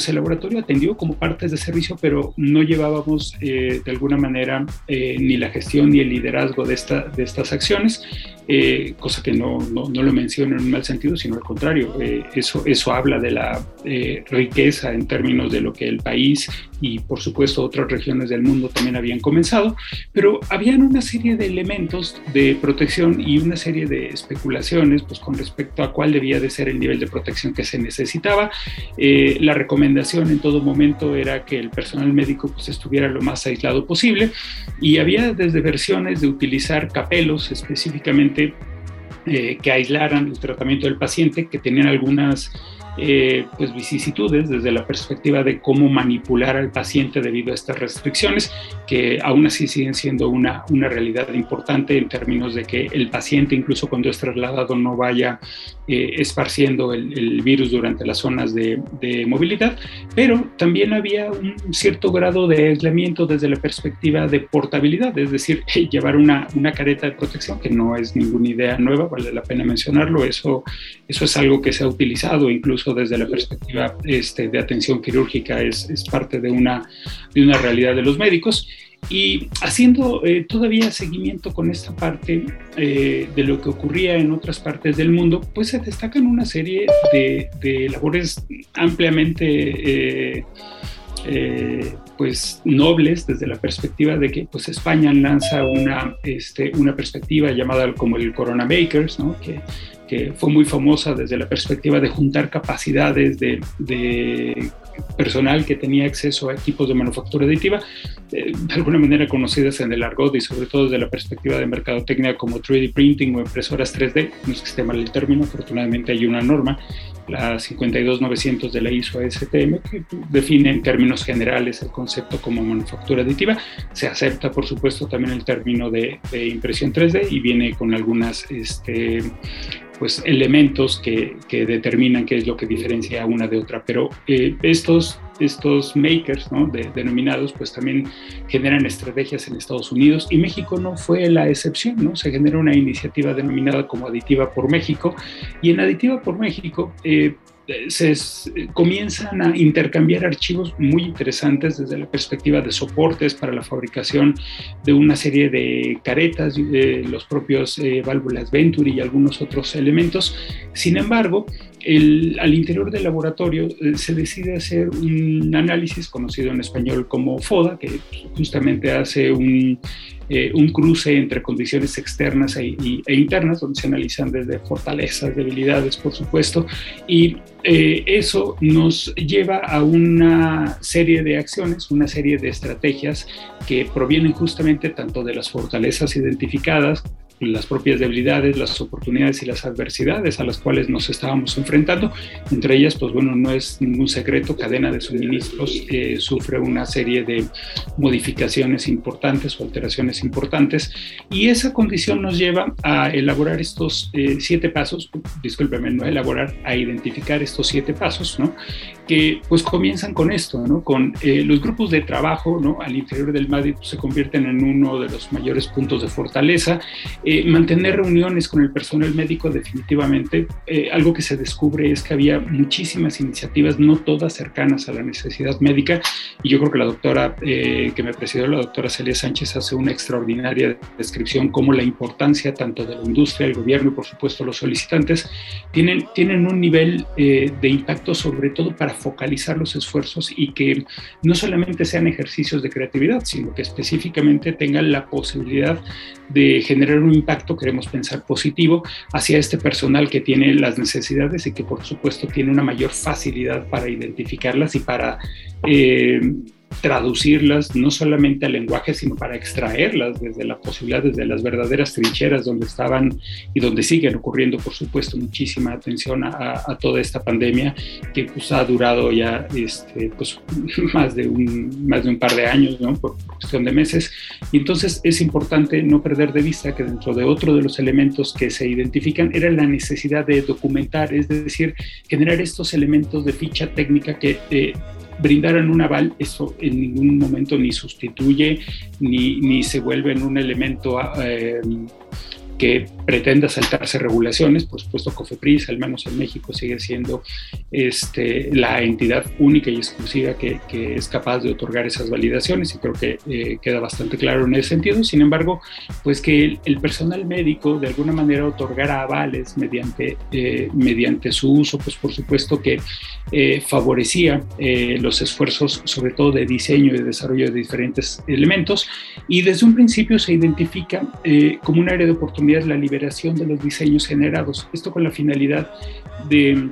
el laboratorio atendió como partes de servicio, pero no llevábamos eh, de alguna manera eh, ni la gestión ni el liderazgo de, esta, de estas acciones. Eh, cosa que no, no, no, lo menciono en un mal sentido, sino al contrario, eh, eso, eso habla de la eh, riqueza en términos de lo que el país y por supuesto otras regiones del mundo también habían comenzado, pero habían una serie de elementos de protección y una serie de especulaciones pues, con respecto a cuál debía de ser el nivel de protección que se necesitaba. la recomendación en todo momento era que el personal médico pues, estuviera lo más aislado posible. Y había desde versiones de utilizar capelos específicamente eh, que aislaran el tratamiento del paciente, que tenían algunas eh, pues vicisitudes desde la perspectiva de cómo manipular al paciente debido a estas restricciones, que aún así siguen siendo una, una realidad importante en términos de que el paciente, incluso cuando es trasladado, no vaya eh, esparciendo el, virus durante las zonas de, de, movilidad, pero también había un cierto grado de aislamiento desde la perspectiva de portabilidad, es decir, llevar una, una careta de protección, que no es ninguna idea nueva, vale la pena mencionarlo, eso, eso es algo que se ha utilizado incluso desde la perspectiva este, de atención quirúrgica es, es, parte de una, de una realidad de los médicos. Y haciendo eh, todavía seguimiento con esta parte eh, de lo que ocurría en otras partes del mundo, pues se destacan una serie de, de labores ampliamente eh, pues nobles desde la perspectiva de que pues España lanza una, este, una perspectiva llamada como el Corona Makers, ¿no? que que fue muy famosa desde la perspectiva de juntar capacidades de, personal que tenía acceso a equipos de manufactura aditiva, eh, de alguna manera conocidas en el argot y sobre todo desde la perspectiva de mercadotecnia como 3D printing o impresoras 3D, no es que esté mal el término, afortunadamente hay una norma, la 52900 de la ISO ASTM, que define en términos generales el concepto como manufactura aditiva. Se acepta, por supuesto, también el término de, de impresión 3D y viene con algunas este, pues, elementos que, que, determinan qué es lo que diferencia una de otra. Pero eh, estos, estos makers ¿no? denominados pues también generan estrategias en Estados Unidos y México no fue la excepción. ¿no? Se genera una iniciativa denominada como Aditiva por México y en Aditiva por México eh, se comienzan a intercambiar archivos muy interesantes desde la perspectiva de soportes para la fabricación de una serie de caretas, de los propios eh, válvulas Venturi y algunos otros elementos. Sin embargo, al interior del laboratorio eh, se decide hacer un análisis conocido en español como FODA, que justamente hace un, eh, un cruce entre condiciones externas e, e, internas, donde se analizan desde fortalezas, debilidades, por supuesto, y eh, eso nos lleva a una serie de acciones, una serie de estrategias que provienen justamente tanto de las fortalezas identificadas las propias debilidades, las oportunidades y las adversidades a las cuales nos estábamos enfrentando. Entre ellas, pues bueno, no es ningún secreto, cadena de suministros eh, sufre una serie de modificaciones importantes o alteraciones importantes y esa condición nos lleva a elaborar estos eh, siete pasos, discúlpeme, no elaborar, a identificar estos siete pasos, ¿no? Que pues comienzan con esto, ¿no? con eh, los grupos de trabajo ¿no? al interior del MADI se convierten en uno de los mayores puntos de fortaleza. Eh, mantener reuniones con el personal médico definitivamente, eh, algo que se descubre es que había muchísimas iniciativas, no todas cercanas a la necesidad médica, y yo creo que la doctora que me presidió, la doctora Celia Sánchez, hace una extraordinaria descripción como la importancia tanto de la industria, el gobierno y por supuesto los solicitantes tienen, tienen un nivel de impacto sobre todo para focalizar los esfuerzos y que no solamente sean ejercicios de creatividad, sino que específicamente tengan la posibilidad de generar un impacto, queremos pensar positivo, hacia este personal que tiene las necesidades y que por supuesto tiene una mayor facilidad para identificarlas y para... Eh, traducirlas no solamente al lenguaje, sino para extraerlas desde la posibilidad, desde las verdaderas trincheras donde estaban y donde siguen ocurriendo, por supuesto, muchísima atención a, toda esta pandemia que pues, ha durado ya este, pues, más, de un, más de un par de años, ¿no? por cuestión de meses. Y entonces es importante no perder de vista que dentro de otro de los elementos que se identifican era la necesidad de documentar, es decir, generar estos elementos de ficha técnica que eh, brindaran un aval, eso en ningún momento ni sustituye ni, ni se vuelve en un elemento eh, que pretenda saltarse regulaciones, por supuesto COFEPRIS, al menos en México, sigue siendo este, la entidad única y exclusiva que, que es capaz de otorgar esas validaciones y creo que eh, queda bastante claro en ese sentido. Sin embargo, pues que el, personal médico de alguna manera otorgara avales mediante, eh, mediante su uso, pues por supuesto que eh, favorecía los esfuerzos sobre todo de diseño y de desarrollo de diferentes elementos y desde un principio se identifica como un área de oportunidad la liberación de los diseños generados. Esto con la finalidad de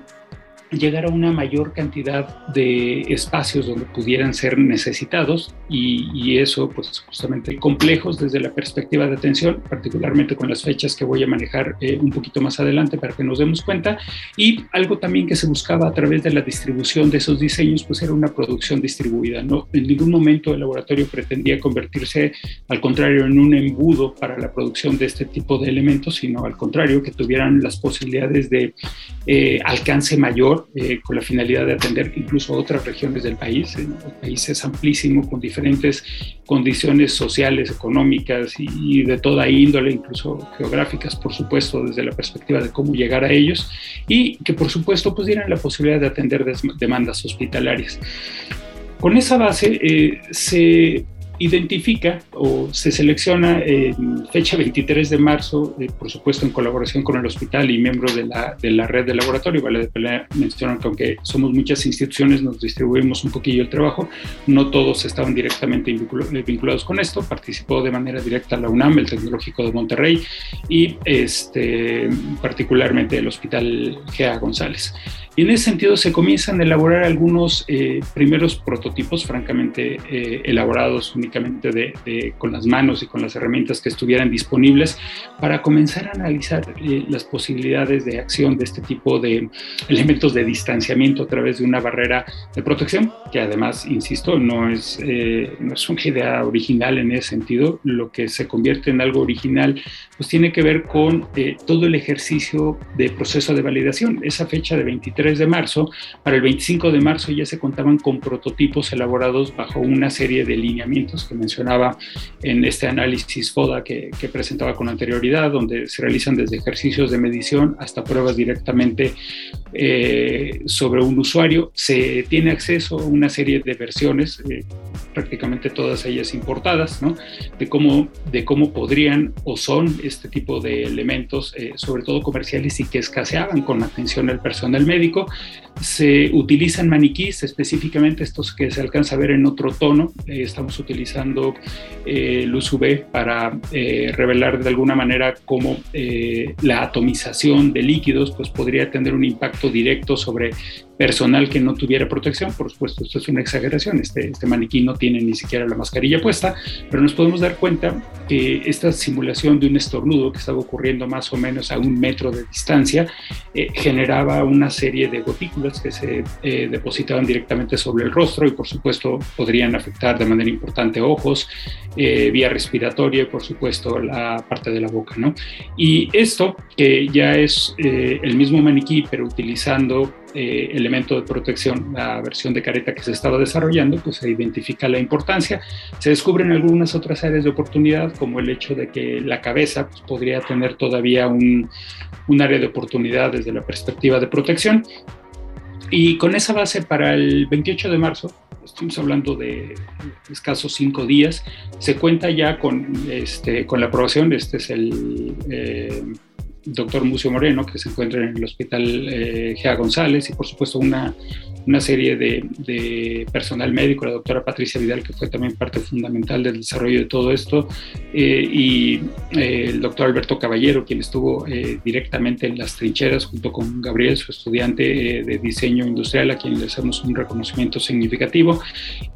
llegar a una mayor cantidad de espacios donde pudieran ser necesitados y, eso pues justamente complejos desde la perspectiva de atención, particularmente con las fechas que voy a manejar eh, un poquito más adelante para que nos demos cuenta. Y algo también que se buscaba a través de la distribución de esos diseños pues era una producción distribuida, no en ningún momento el laboratorio pretendía convertirse al contrario en un embudo para la producción de este tipo de elementos, sino al contrario que tuvieran las posibilidades de eh, alcance mayor eh, con la finalidad de atender incluso otras regiones del país. El país es amplísimo, con diferentes condiciones sociales, económicas y, de toda índole, incluso geográficas, por supuesto, desde la perspectiva de cómo llegar a ellos, y que por supuesto pues dieran la posibilidad de atender demandas hospitalarias. Con esa base eh, se identifica o se selecciona en fecha 23 de marzo, eh, por supuesto en colaboración con el hospital y miembros de la, de la red de laboratorio. Vale mencionar que aunque somos muchas instituciones, nos distribuimos un poquillo el trabajo. No todos estaban directamente eh, vinculados con esto. Participó de manera directa la UNAM, el Tecnológico de Monterrey y este, particularmente el Hospital GA González. Y en ese sentido se comienzan a elaborar algunos eh, primeros prototipos, francamente eh, elaborados únicamente de, con las manos y con las herramientas que estuvieran disponibles, para comenzar a analizar eh, las posibilidades de acción de este tipo de elementos de distanciamiento a través de una barrera de protección, que además, insisto, no es, no es una idea original en ese sentido. Lo que se convierte en algo original, pues tiene que ver con todo el ejercicio de proceso de validación. Esa fecha de 23 de marzo, para el 25 de marzo ya se contaban con prototipos elaborados bajo una serie de lineamientos que mencionaba en este análisis FODA que, presentaba con anterioridad, donde se realizan desde ejercicios de medición hasta pruebas directamente eh, sobre un usuario. Se tiene acceso a una serie de versiones, eh, prácticamente todas ellas importadas, ¿no? de, cómo, de cómo podrían o son este tipo de elementos, eh, sobre todo comerciales y que escaseaban con atención al personal médico se utilizan maniquís, específicamente estos que se alcanza a ver en otro tono. Eh, estamos utilizando eh, luz UV para revelar de alguna manera cómo la atomización de líquidos pues, podría tener un impacto directo sobre personal que no tuviera protección. Por supuesto, esto es una exageración. Este, este maniquí no tiene ni siquiera la mascarilla puesta, pero nos podemos dar cuenta que esta simulación de un estornudo que estaba ocurriendo más o menos a un metro de distancia generaba una serie de gotículas que se eh, depositaban directamente sobre el rostro y por supuesto podrían afectar de manera importante ojos, eh, vía respiratoria y por supuesto la parte de la boca. ¿no? Y esto, que ya es eh, el mismo maniquí pero utilizando elemento de protección, la versión de careta que se estaba desarrollando, pues se identifica la importancia. Se descubren algunas otras áreas de oportunidad, como el hecho de que la cabeza pues, podría tener todavía un, un área de oportunidad desde la perspectiva de protección. Y con esa base para el 28 de marzo, estamos hablando de escasos cinco días, se cuenta ya con, este, con la aprobación, este es el... Eh, doctor Mucio Moreno, que se encuentra en el Hospital eh, Gea González, y por supuesto una, una serie de, de, personal médico, la doctora Patricia Vidal, que fue también parte fundamental del desarrollo de todo esto, eh, y eh, el doctor Alberto Caballero, quien estuvo directamente en las trincheras junto con Gabriel, su estudiante de diseño industrial, a quien le hacemos un reconocimiento significativo,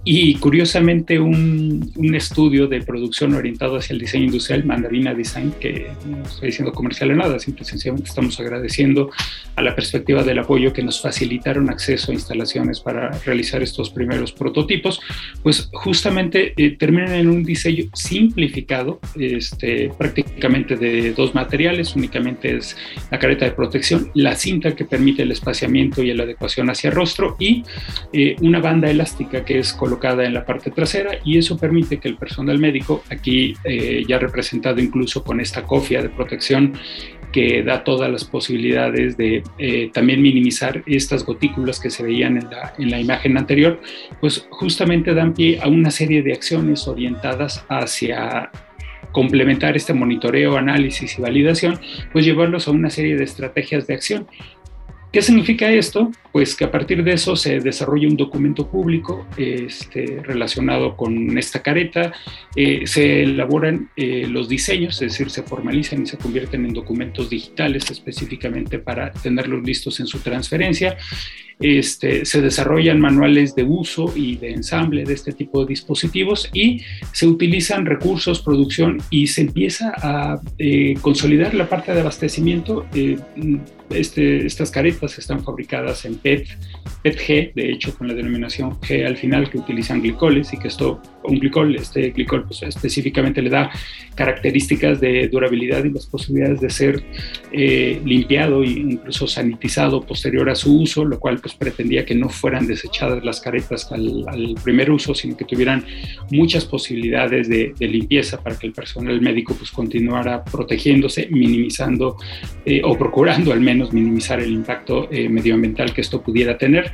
y curiosamente un, un estudio de producción orientado hacia el diseño industrial, Mandarina Design, que no estoy diciendo comercial en nada, simple y sencillamente estamos agradeciendo a la perspectiva del apoyo que nos facilitaron acceso a instalaciones para realizar estos primeros prototipos, pues justamente eh, terminan en un diseño simplificado, este, prácticamente de dos materiales, únicamente es la careta de protección, la cinta que permite el espaciamiento y la adecuación hacia rostro y eh, una banda elástica que es colocada en la parte trasera y eso permite que el personal médico, aquí eh, ya representado incluso con esta cofia de protección, que da todas las posibilidades de eh, también minimizar estas gotículas que se veían en la, en la, imagen anterior, pues justamente dan pie a una serie de acciones orientadas hacia complementar este monitoreo, análisis y validación, pues llevarlos a una serie de estrategias de acción ¿Qué significa esto? Pues que a partir de eso se desarrolla un documento público este, relacionado con esta careta, eh, se elaboran eh, los diseños, es decir, se formalizan y se convierten en documentos digitales específicamente para tenerlos listos en su transferencia. Este, se desarrollan manuales de uso y de ensamble de este tipo de dispositivos y se utilizan recursos, producción y se empieza a eh, consolidar la parte de abastecimiento. Eh, este, estas caretas están fabricadas en PET, PET-G, de hecho con la denominación G al final, que utilizan glicoles y que esto, un glicol, este glicol pues, específicamente le da características de durabilidad y las posibilidades de ser eh, limpiado e incluso sanitizado posterior a su uso, lo cual pues pretendía que no fueran desechadas las caretas al, primer uso, sino que tuvieran muchas posibilidades de, limpieza para que el personal médico pues continuara protegiéndose, minimizando eh, o procurando al menos minimizar el impacto eh, medioambiental que esto pudiera tener.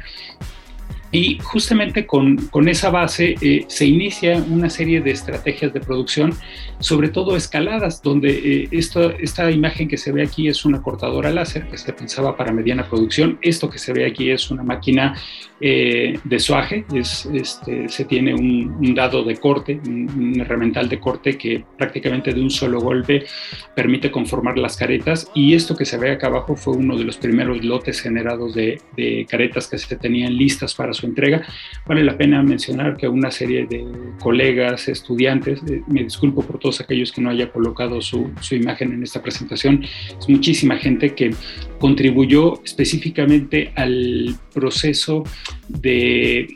Y justamente con, con esa base eh, se inicia una serie de estrategias de producción, sobre todo escaladas, donde eh, esta, esta imagen que se ve aquí es una cortadora láser que se pensaba para mediana producción. Esto que se ve aquí es una máquina eh, de suaje, es, este, se tiene un, dado de corte, un, herramental de corte que prácticamente de un solo golpe permite conformar las caretas. Y esto que se ve acá abajo fue uno de los primeros lotes generados de, de caretas que se tenían listas para su entrega. Vale la pena mencionar que una serie de colegas, estudiantes, eh, me disculpo por todos aquellos que no haya colocado su, su imagen en esta presentación, es muchísima gente que contribuyó específicamente al proceso de,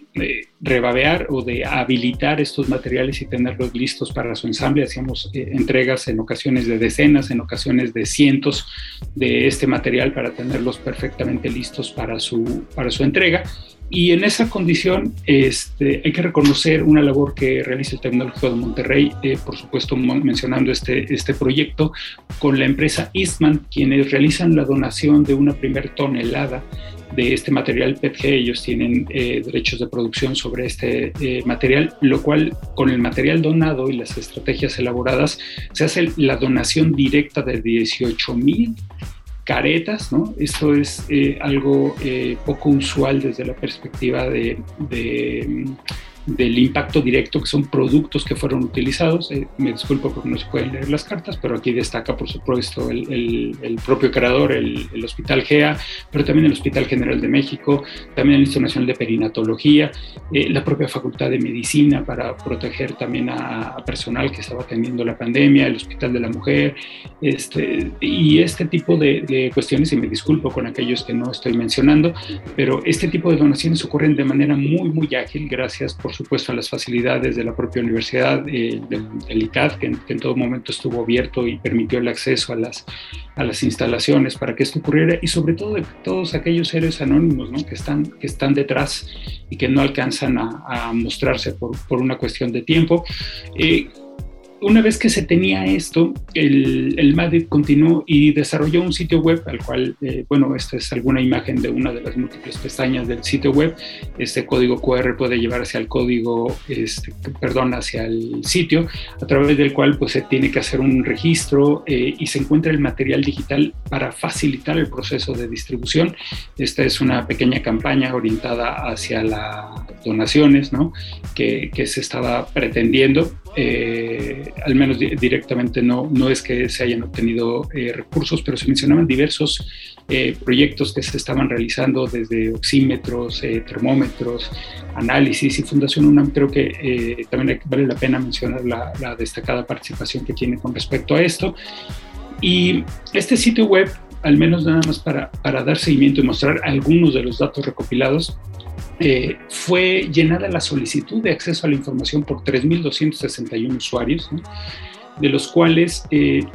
rebabear o de habilitar estos materiales y tenerlos listos para su ensamble. Hacíamos eh, entregas en ocasiones de decenas, en ocasiones de cientos de este material para tenerlos perfectamente listos para su, para su entrega. Y en esa condición este, hay que reconocer una labor que realiza el Tecnológico de Monterrey, eh, por supuesto mencionando este, este proyecto, con la empresa Eastman, quienes realizan la donación de una primer tonelada de este material PETG. Ellos tienen eh, derechos de producción sobre este eh, material, lo cual con el material donado y las estrategias elaboradas se hace la donación directa de 18 mil caretas, ¿no? Esto es eh, algo eh, poco usual desde la perspectiva de, del impacto directo, que son productos que fueron utilizados. Eh, me disculpo porque no se pueden leer las cartas, pero aquí destaca, por supuesto, el, el, propio creador, el, el, Hospital GEA, pero también el Hospital General de México, también el Instituto Nacional de Perinatología, eh, la propia Facultad de Medicina para proteger también a, personal que estaba atendiendo la pandemia, el Hospital de la Mujer, este, y este tipo de, de cuestiones, y me disculpo con aquellos que no estoy mencionando, pero este tipo de donaciones ocurren de manera muy, muy ágil, gracias por por supuesto, a las facilidades de la propia universidad, eh, del, ICAD, que en, todo momento estuvo abierto y permitió el acceso a las, a las instalaciones para que esto ocurriera, y sobre todo de todos aquellos seres anónimos ¿no? que, están, que están detrás y que no alcanzan a, mostrarse por, por, una cuestión de tiempo. Eh, una vez que se tenía esto, el, el MADID continuó y desarrolló un sitio web al cual, eh, bueno, esta es alguna imagen de una de las múltiples pestañas del sitio web. Este código QR puede llevar hacia el código, este, perdón, hacia el sitio, a través del cual pues se tiene que hacer un registro eh, y se encuentra el material digital para facilitar el proceso de distribución. Esta es una pequeña campaña orientada hacia las donaciones, ¿no? Que, que se estaba pretendiendo eh, al menos directamente no, no es que se hayan obtenido eh, recursos, pero se mencionaban diversos eh, proyectos que se estaban realizando desde oxímetros, termómetros, análisis y Fundación UNAM creo que también vale la pena mencionar la, la destacada participación que tiene con respecto a esto. Y este sitio web, al menos nada más para, para dar seguimiento y mostrar algunos de los datos recopilados, eh, fue llenada la solicitud de acceso a la información por 3.261 usuarios, de los cuales eh,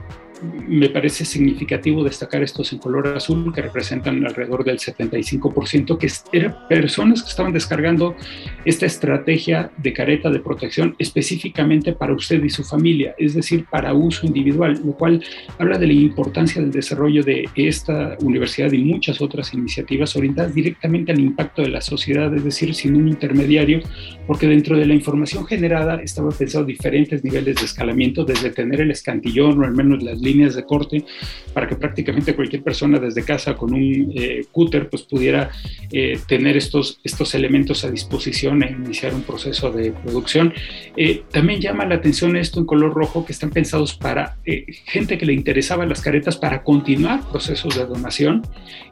me parece significativo destacar estos en color azul que representan alrededor del 75%, que eran personas que estaban descargando esta estrategia de careta de protección específicamente para usted y su familia, es decir, para uso individual, lo cual habla de la importancia del desarrollo de esta universidad y muchas otras iniciativas orientadas directamente al impacto de la sociedad, es decir, sin un intermediario, porque dentro de la información generada estaba pensado diferentes niveles de escalamiento, desde tener el escantillón o al menos las líneas de corte para que prácticamente cualquier persona desde casa con un eh, cúter pues pudiera eh, tener estos, estos elementos a disposición e iniciar un proceso de producción. Eh, también llama la atención esto en color rojo que están pensados para gente que le interesaba las caretas para continuar procesos de donación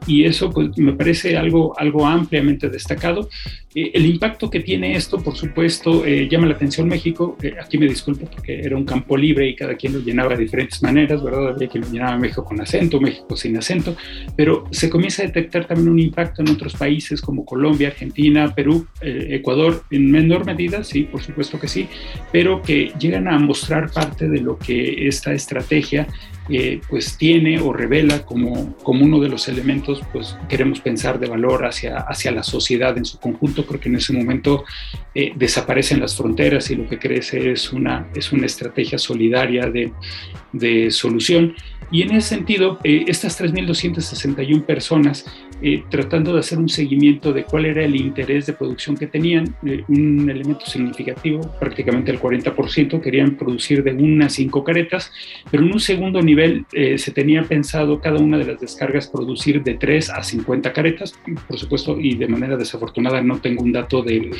y eso pues me parece algo, algo ampliamente destacado. el impacto que tiene esto, por supuesto, llama la atención México. aquí me disculpo porque era un campo libre y cada quien lo llenaba de diferentes maneras, ¿verdad? Había quien lo llenaba México con acento, México sin acento, pero se comienza a detectar también un impacto en otros países como Colombia, Argentina, Perú, eh, Ecuador, en menor medida, sí, por supuesto que sí, pero que llegan a mostrar parte de lo que esta estrategia eh, pues tiene o revela como, como uno de los elementos, pues queremos pensar de valor hacia, hacia la sociedad en su conjunto. Creo que en ese momento eh, desaparecen las fronteras y lo que crece es una, es una estrategia solidaria de, de solución. Y en ese sentido, eh, estas 3.261 personas, eh, tratando de hacer un seguimiento de cuál era el interés de producción que tenían, un elemento significativo, prácticamente el 40%, querían producir de una a cinco caretas, pero en un segundo nivel se tenía pensado cada una de las descargas producir de 3 a 50 caretas, por supuesto, y de manera desafortunada no tengo un dato de,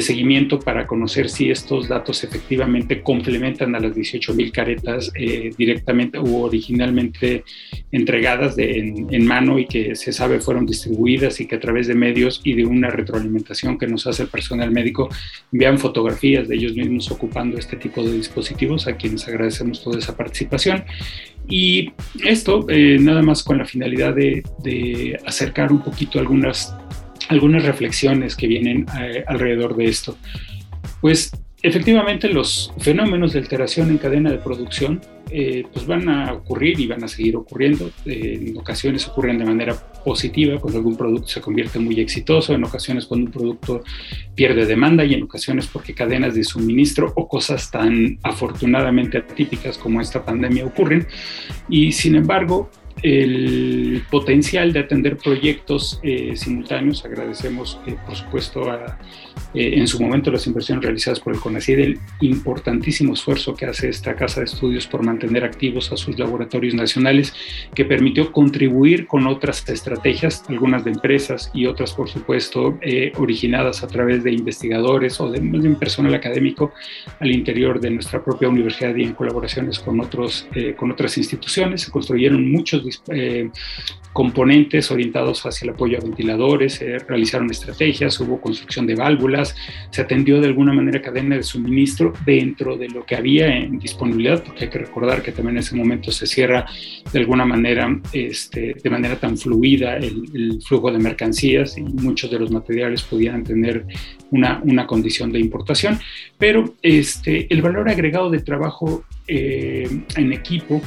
seguimiento para conocer si estos datos efectivamente complementan a las 18.000 caretas directamente u originalmente entregadas en, mano y que se sabe fueron distribuidas y que a través de medios y de una retroalimentación que nos hace el personal médico envían fotografías de ellos mismos ocupando este tipo de dispositivos, a quienes agradecemos toda esa participación. Y esto eh, nada más con la finalidad de, acercar un poquito algunas, algunas reflexiones que vienen eh, alrededor de esto. Pues efectivamente los fenómenos de alteración en cadena de producción eh, pues van a ocurrir y van a seguir ocurriendo. Eh, en ocasiones ocurren de manera positiva cuando algún producto se convierte muy exitoso, en ocasiones cuando un producto pierde demanda y en ocasiones porque cadenas de suministro o cosas tan afortunadamente atípicas como esta pandemia ocurren. Y sin embargo, el potencial de atender proyectos eh, simultáneos. Agradecemos, por supuesto, a eh, en su momento las inversiones realizadas por el CONACYT, el importantísimo esfuerzo que hace esta casa de estudios por mantener activos a sus laboratorios nacionales, que permitió contribuir con otras estrategias, algunas de empresas y otras, por supuesto, eh, originadas a través de investigadores o de, un personal académico al interior de nuestra propia universidad y en colaboraciones con, otros, eh, con otras instituciones. Se construyeron muchos componentes orientados hacia el apoyo a ventiladores, se realizaron estrategias, hubo construcción de válvulas, se atendió de alguna manera cadena de suministro dentro de lo que había en disponibilidad, porque hay que recordar que también en ese momento se cierra de alguna manera, este, de manera tan fluida el, flujo de mercancías y muchos de los materiales podían tener una, una condición de importación, pero este, el valor agregado de trabajo eh, en equipo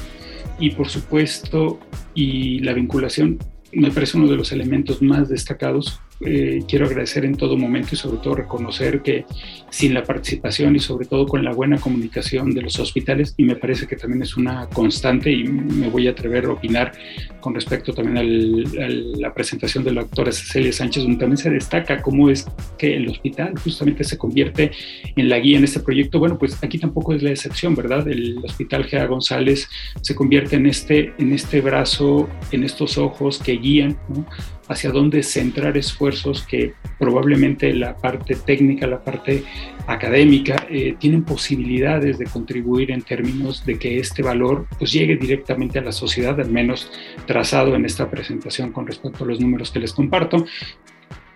y por supuesto y la vinculación me parece uno de los elementos más destacados eh, quiero agradecer en todo momento y sobre todo reconocer que sin la participación y sobre todo con la buena comunicación de los hospitales, y me parece que también es una constante y me voy a atrever a opinar con respecto también a la presentación de la doctora Cecilia Sánchez, donde también se destaca cómo es que el hospital justamente se convierte en la guía en este proyecto. Bueno, pues aquí tampoco es la excepción, ¿verdad? El hospital Gea González se convierte en este, en este brazo, en estos ojos que guían, ¿no? Hacia dónde centrar esfuerzos que probablemente la parte técnica, la parte académica, eh, tienen posibilidades de contribuir en términos de que este valor pues, llegue directamente a la sociedad, al menos trazado en esta presentación con respecto a los números que les comparto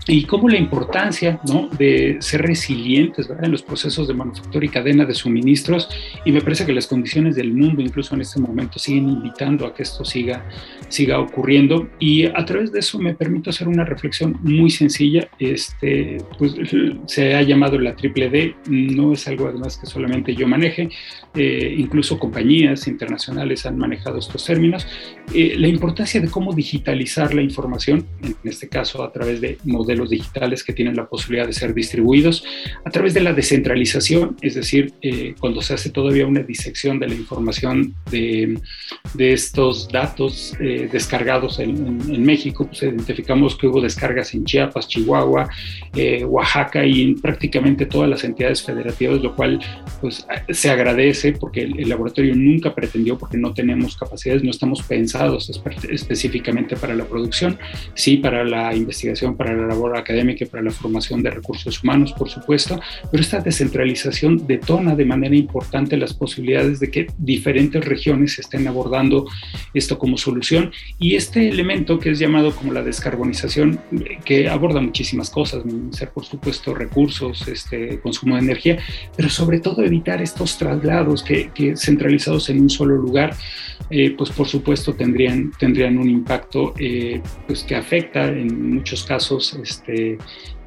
y cómo la importancia ¿no? de ser resilientes ¿verdad? en los procesos de manufactura y cadena de suministros. Y me parece que las condiciones del mundo incluso en este momento siguen invitando a que esto siga, siga ocurriendo. Y a través de eso me permito hacer una reflexión muy sencilla. Este, pues se ha llamado la triple D no es algo además que solamente yo maneje. Eh, incluso compañías internacionales han manejado estos términos. Eh, la importancia de cómo digitalizar la información en este caso a través de modelos modelos digitales que tienen la posibilidad de ser distribuidos a través de la descentralización, es decir, eh, cuando se hace todavía una disección de la información de, de estos datos eh, descargados en, en, México, pues identificamos que hubo descargas en Chiapas, Chihuahua, eh, Oaxaca y en prácticamente todas las entidades federativas, lo cual pues se agradece porque el, el laboratorio nunca pretendió, porque no tenemos capacidades, no estamos pensados específicamente para la producción, sí para la investigación, para la labor académica y para la formación de recursos humanos, por supuesto, pero esta descentralización detona de manera importante las posibilidades de que diferentes regiones estén abordando esto como solución. Y este elemento que es llamado como la descarbonización, que aborda muchísimas cosas, ser por supuesto recursos, este, consumo de energía, pero sobre todo evitar estos traslados que, que centralizados en un solo lugar, eh, pues por supuesto tendrían, tendrían un impacto eh, pues que afecta en muchos casos este,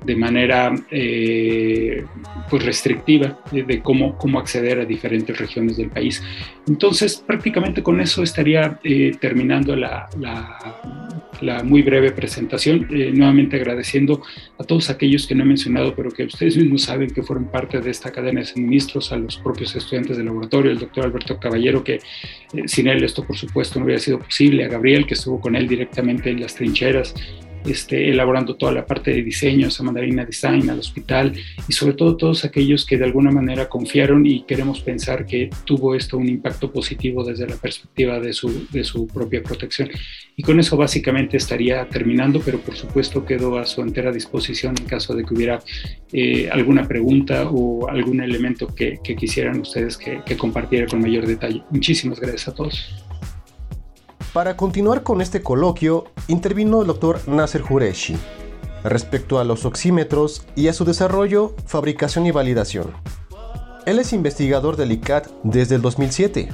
de manera eh, pues restrictiva de, cómo, cómo acceder a diferentes regiones del país. Entonces, prácticamente con eso estaría eh, terminando la, muy breve presentación, eh, nuevamente agradeciendo a todos aquellos que no he mencionado, pero que ustedes mismos saben que fueron parte de esta cadena de suministros, a los propios estudiantes del laboratorio, el doctor Alberto Caballero, que sin él esto por supuesto no hubiera sido posible, a Gabriel, que estuvo con él directamente en las trincheras, este, elaborando toda la parte de diseño, a Mandarina Design, al hospital y sobre todo todos aquellos que de alguna manera confiaron y queremos pensar que tuvo esto un impacto positivo desde la perspectiva de su, de su propia protección. Y con eso básicamente estaría terminando, pero por supuesto quedo a su entera disposición en caso de que hubiera eh, alguna pregunta o algún elemento que, que quisieran ustedes que, que compartiera con mayor detalle. Muchísimas gracias a todos. Para continuar con este coloquio, intervino el doctor Nasser Jureshi respecto a los oxímetros y a su desarrollo, fabricación y validación. Él es investigador del ICAT desde el 2007,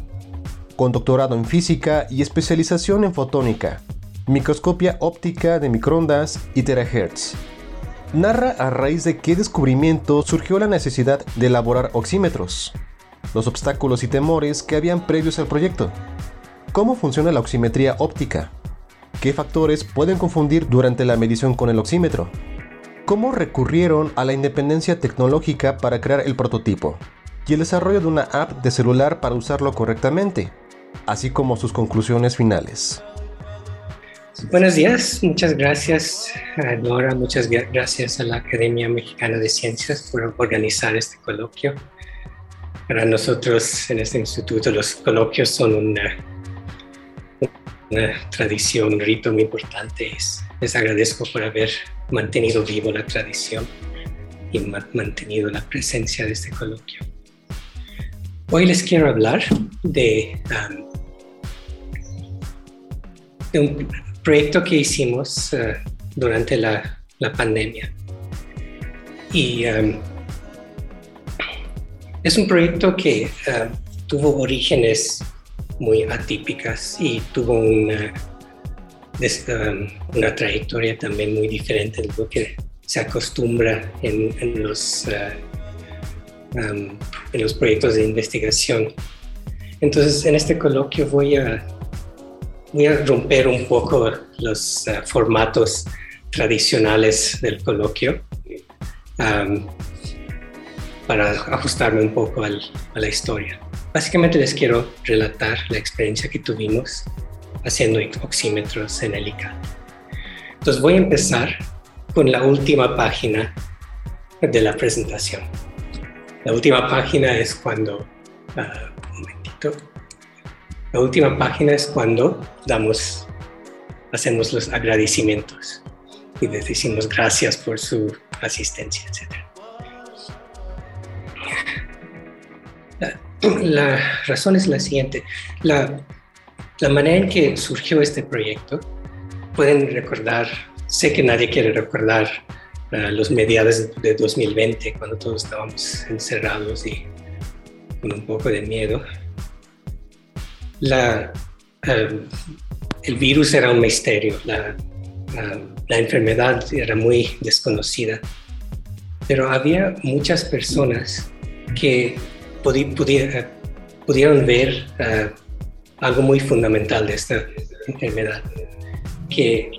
con doctorado en física y especialización en fotónica, microscopia óptica de microondas y terahertz. Narra a raíz de qué descubrimiento surgió la necesidad de elaborar oxímetros, los obstáculos y temores que habían previos al proyecto, ¿Cómo funciona la oximetría óptica? ¿Qué factores pueden confundir durante la medición con el oxímetro? ¿Cómo recurrieron a la independencia tecnológica para crear el prototipo? Y el desarrollo de una app de celular para usarlo correctamente, así como sus conclusiones finales. Buenos días, muchas gracias Nora, muchas gracias a la Academia Mexicana de Ciencias por organizar este coloquio. Para nosotros en este instituto los coloquios son una una tradición, un rito muy importante. les agradezco por haber mantenido vivo la tradición y mantenido la presencia de este coloquio. Hoy les quiero hablar de, un proyecto que hicimos uh, durante la, pandemia. Y es un proyecto que tuvo orígenes muy atípicas y tuvo una, una trayectoria también muy diferente de lo que se acostumbra en, los, uh, um, en los proyectos de investigación. Entonces, en este coloquio voy a, voy a romper un poco los uh, formatos tradicionales del coloquio um, para ajustarme un poco a la historia. Básicamente les quiero relatar la experiencia que tuvimos haciendo oxímetros en el ICAT. Entonces voy a empezar con la última página de la presentación. La última página es cuando, ah, un momentito, la última página es cuando damos, hacemos los agradecimientos y les decimos gracias por su asistencia, etc. La razón es la siguiente. La, manera en que surgió este proyecto, pueden recordar, sé que nadie quiere recordar los mediados de 2020, cuando todos estábamos encerrados y con un poco de miedo. La, um, el virus era un misterio, la, la enfermedad era muy desconocida, pero había muchas personas que pudieron ver eh, algo muy fundamental de esta enfermedad, que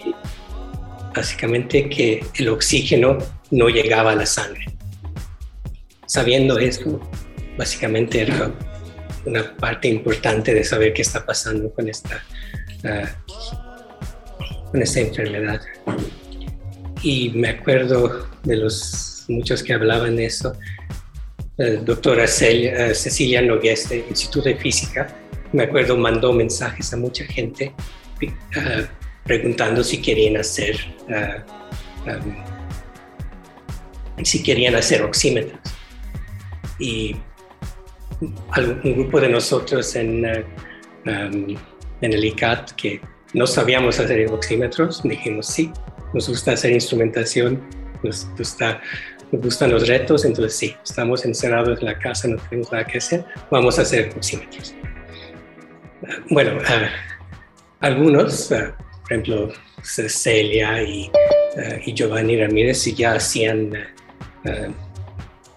básicamente que el oxígeno no llegaba a la sangre. Sabiendo eso, básicamente era una parte importante de saber qué está pasando con esta, ah, con esta enfermedad. Y me acuerdo de los muchos que hablaban de eso. La doctora eh, Cecilia Nogués del Instituto de Física, me acuerdo, mandó mensajes a mucha gente ah, preguntando si querían hacer ah, si querían hacer oxímetros. Y un grupo de nosotros en, um, en el ICAT que no sabíamos hacer oxímetros, dijimos sí, nos gusta hacer instrumentación, nos, gusta, nos gustan los retos, entonces sí, estamos encerrados en la casa, no tenemos nada que hacer, vamos a hacer oxímetros. Uh, bueno, uh, algunos, por ejemplo, Celia y, y, Giovanni Ramírez ya hacían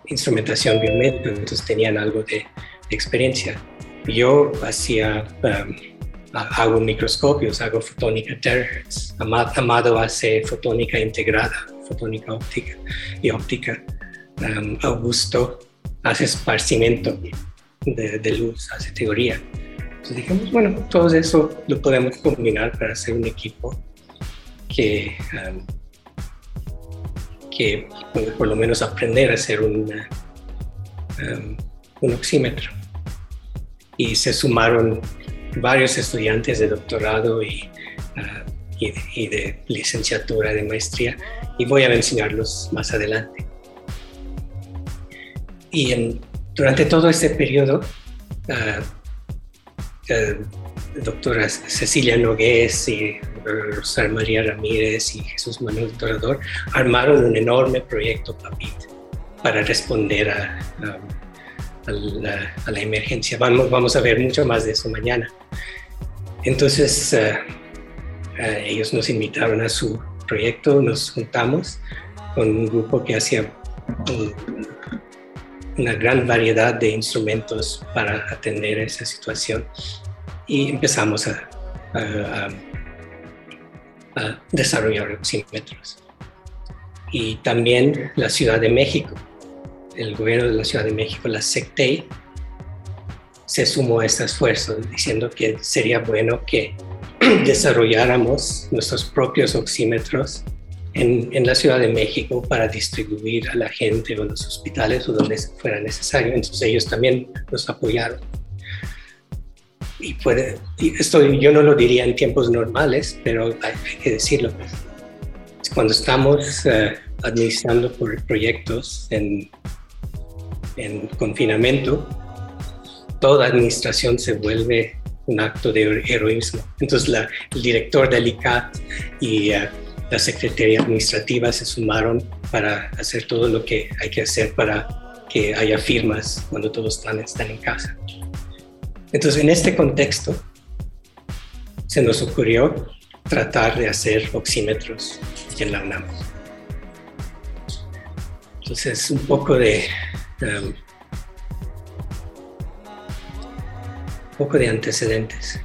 instrumentación biomédica, entonces tenían algo de, experiencia. Yo hacía, um, hago microscopios, hago fotónica terahertz. Amado hace fotónica integrada, fotónica óptica y óptica. Um, Augusto hace esparcimiento de, luz, hace teoría. Entonces dijimos, bueno, todo eso lo podemos combinar para hacer un equipo que um, que por lo menos aprender a hacer un, um, un oxímetro. Y se sumaron varios estudiantes de doctorado y, uh, y, de, licenciatura, de maestría, y voy a enseñarlos más adelante. Y en, durante todo este periodo, uh, uh, doctora Cecilia Nogués y Rosa María Ramírez y Jesús Manuel Dorador armaron un enorme proyecto PAPIT para responder a, la, emergencia. Vamos, vamos a ver mucho más de eso mañana. Entonces, eh, ellos nos invitaron a su proyecto, nos juntamos con un grupo que hacía una gran variedad de instrumentos para atender esa situación y empezamos a, desarrollar oxímetros. Y también la Ciudad de México, el gobierno de la Ciudad de México, la SECTEI, se sumó a este esfuerzo diciendo que sería bueno que desarrolláramos nuestros propios oxímetros en, en, la Ciudad de México para distribuir a la gente o los hospitales o donde fuera necesario. Entonces ellos también nos apoyaron y puede, esto yo no lo diría en tiempos normales, pero hay, que decirlo. Cuando estamos eh, administrando por proyectos en, en confinamiento, toda administración se vuelve un acto de heroísmo. Entonces el director del ICAT y eh, la Secretaría Administrativa se sumaron para hacer todo lo que hay que hacer para que haya firmas cuando todos están, están en casa. Entonces, en este contexto, se nos ocurrió tratar de hacer oxímetros en la UNAM. Entonces, un poco de, um, poco de antecedentes.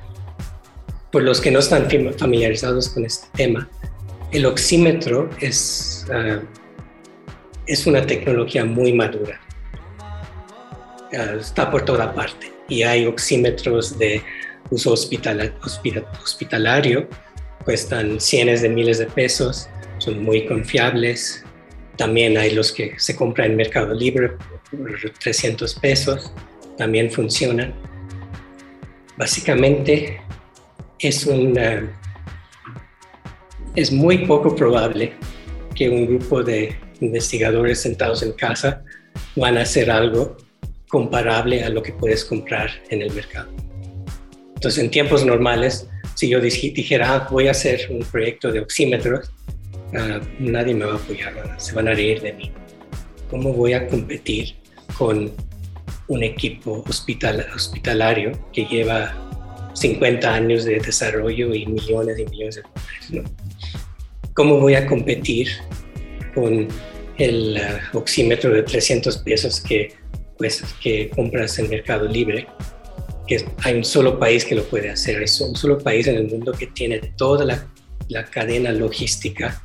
Por los que no están familiarizados con este tema, el oxímetro es, uh, es una tecnología muy madura. Uh, está por toda parte y hay oxímetros de uso hospitalario, cuestan cientos de miles de pesos, son muy confiables. También hay los que se compran en Mercado Libre por 300 pesos, también funcionan. Básicamente es, es muy poco probable que un grupo de investigadores sentados en casa van a hacer algo comparable a lo que puedes comprar en el mercado. Entonces, en tiempos normales, si yo dijera, ah, voy a hacer un proyecto de oxímetros, ah, nadie me va a apoyar, se van a reír de mí. ¿Cómo voy a competir con un equipo hospital, hospitalario que lleva 50 años de desarrollo y millones y millones de dólares? ¿Cómo voy a competir con el ah, oxímetro de 300 pesos que pues, que compras en Mercado Libre, que hay un solo país que lo puede hacer, es un solo país en el mundo que tiene toda la, la cadena logística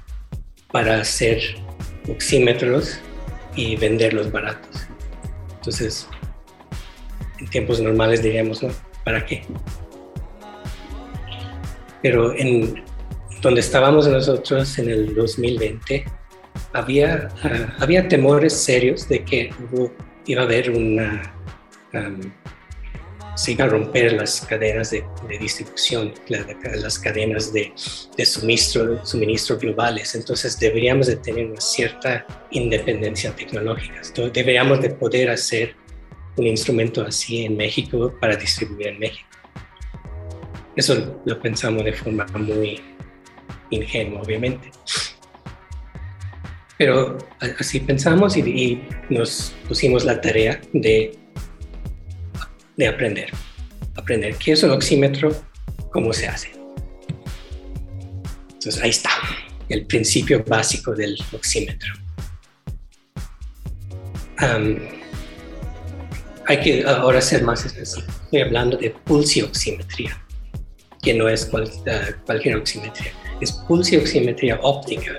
para hacer oxímetros y venderlos baratos. Entonces, en tiempos normales diríamos, ¿no? ¿Para qué? Pero en donde estábamos nosotros en el 2020, había, ah, había temores serios de que iba a haber una... se iba a romper las cadenas de, distribución, las cadenas de, de, suministro, suministro globales. Entonces deberíamos de tener una cierta independencia tecnológica. deberíamos de poder hacer un instrumento así en México para distribuir en México. Eso lo pensamos de forma muy ingenua, obviamente. Pero así pensamos y, nos pusimos la tarea de, de aprender. Aprender qué es un oxímetro, cómo se hace. Entonces ahí está, el principio básico del oxímetro. Hay que ahora ser más específico. Estoy hablando de pulsioximetría, que no es eh, cualquier oximetría, es pulsioximetría óptica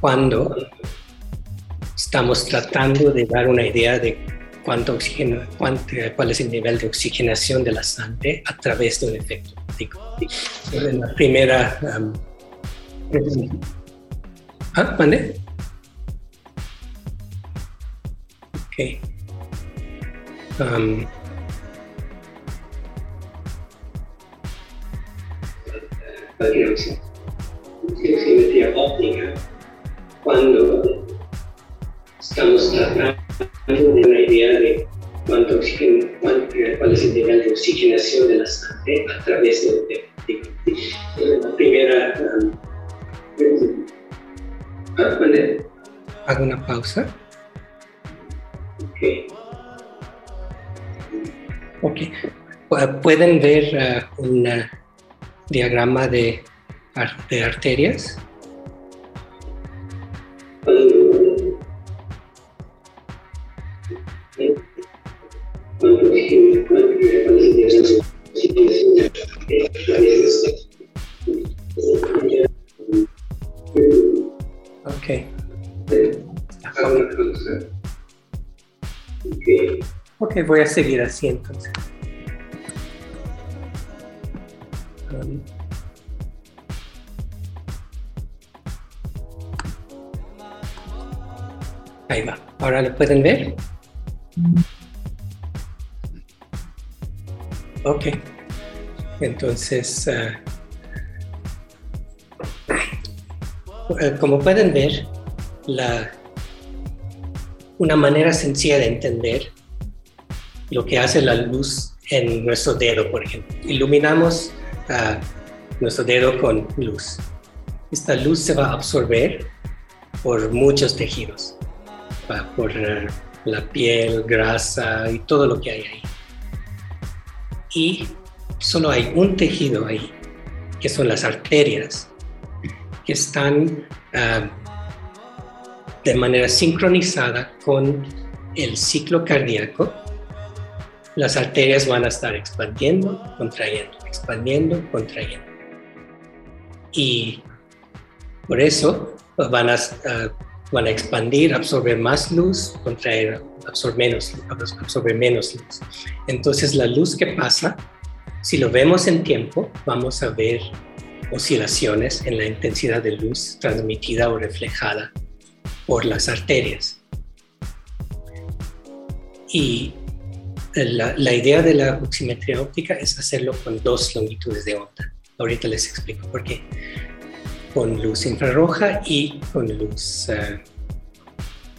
cuando estamos tratando de dar una idea de cuánto oxígeno, cuál es el nivel de oxigenación de la sangre a través de un efecto óptico. En la primera... Um, ¿Ah, ¿mande? Ok. Um, cuando estamos tratando de una idea de cuánto oxígeno, cuál, es el nivel de oxigenación de la sangre a través de un La primera. Um, Hago una pausa. Ok. Ok. Pueden ver uh, un diagrama de, de arterias. Ok. Ok, voy a seguir así entonces. Ahí va. Ahora lo pueden ver. Ok. Entonces, uh, como pueden ver, la, una manera sencilla de entender lo que hace la luz en nuestro dedo, por ejemplo. Iluminamos uh, nuestro dedo con luz. Esta luz se va a absorber por muchos tejidos, por la piel, grasa y todo lo que hay ahí y solo hay un tejido ahí, que son las arterias, que están ah, de manera sincronizada con el ciclo cardíaco. Las arterias van a estar expandiendo, contrayendo, expandiendo, contrayendo. Y por eso van a, ah, van a expandir, absorber más luz, contraer, absorber menos, absorber menos luz. Entonces la luz que pasa, si lo vemos en tiempo, vamos a ver oscilaciones en la intensidad de luz transmitida o reflejada por las arterias. Y la, idea de la oximetría óptica es hacerlo con dos longitudes de onda. Ahorita les explico por qué con luz infrarroja y con luz, eh,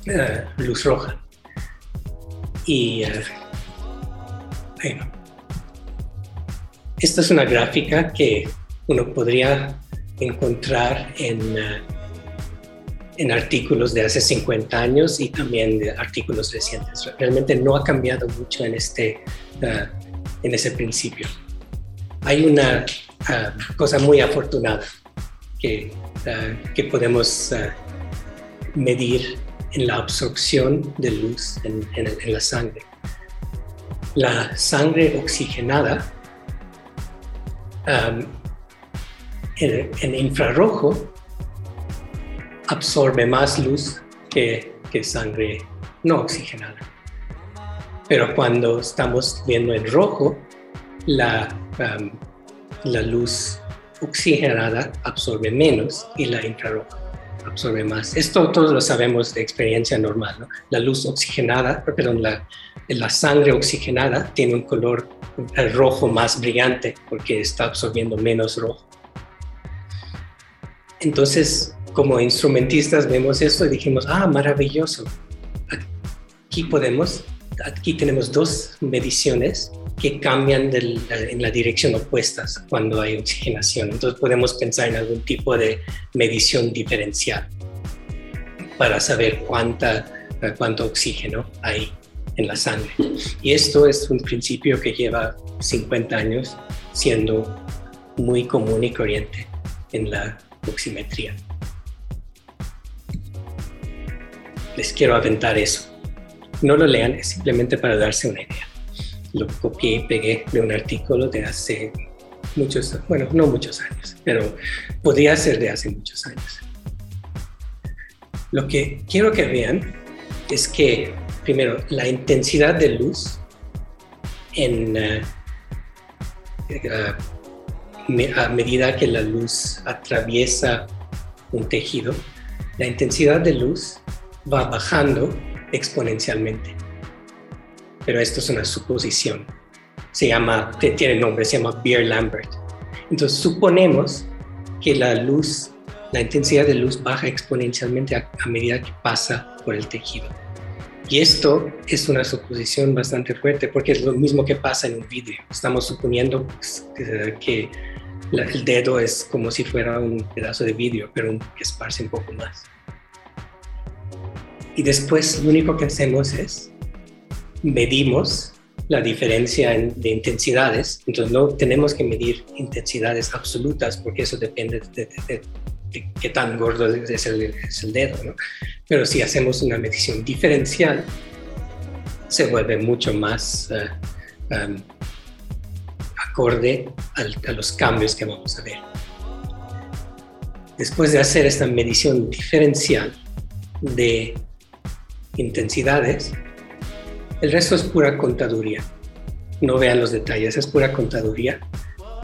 eh, luz roja. Y eh, bueno, esta es una gráfica que uno podría encontrar en, en artículos de hace 50 años y también de artículos recientes. Realmente no ha cambiado mucho en, este, en ese principio. Hay una cosa muy afortunada que, ah, que podemos medir en la absorción de luz en, la sangre. La sangre oxigenada en, infrarrojo absorbe más luz que, sangre no oxigenada. Pero cuando estamos viendo en rojo, la, luz oxigenada absorbe menos y la infrarroja absorbe más. Esto todos lo sabemos de experiencia normal. ¿no? La luz oxigenada, perdón, la sangre oxigenada tiene un color rojo más brillante porque está absorbiendo menos rojo. Entonces, como instrumentistas vemos esto y dijimos, ah, maravilloso. Aquí podemos, aquí tenemos dos mediciones que cambian en la dirección opuesta cuando hay oxigenación. Entonces podemos pensar en algún tipo de medición diferencial para saber cuánta, cuánto oxígeno hay en la sangre. Y esto es un principio que lleva 50 años siendo muy común y corriente en la oximetría. Les quiero aventar eso. No lo lean, es simplemente para darse una idea lo copié y pegué de un artículo de hace muchos, bueno, no muchos años, pero podría ser de hace muchos años. Lo que quiero que vean es que, primero, la intensidad de luz en, eh, a medida que la luz atraviesa un tejido, la intensidad de luz va bajando exponencialmente pero esto es una suposición. Se llama, tiene nombre, se llama Beer-Lambert. Entonces suponemos que la luz, la intensidad de luz baja exponencialmente a, medida que pasa por el tejido. Y esto es una suposición bastante fuerte porque es lo mismo que pasa en un vidrio. Estamos suponiendo pues, que, el dedo es como si fuera un pedazo de vidrio, pero que esparce un poco más. Y después lo único que hacemos es medimos la diferencia de intensidades, entonces no tenemos que medir intensidades absolutas porque eso depende de, qué tan gordo es el, dedo, ¿no? pero si hacemos una medición diferencial, se vuelve mucho más eh, um, acorde a los cambios que vamos a ver. Después de hacer esta medición diferencial de intensidades, el resto es pura contaduría. No vean los detalles, es pura contaduría.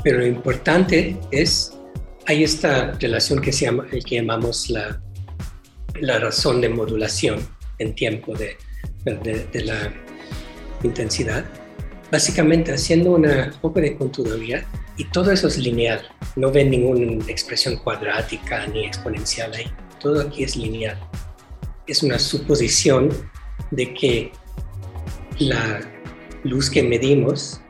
Pero lo importante es, hay esta relación que, se llama, que llamamos la, la razón de modulación en tiempo de, de, la intensidad. Básicamente haciendo una poco de contaduría y todo eso es lineal. No ven ninguna expresión cuadrática ni exponencial ahí. Todo aquí es lineal. Es una suposición de que la luz que medimos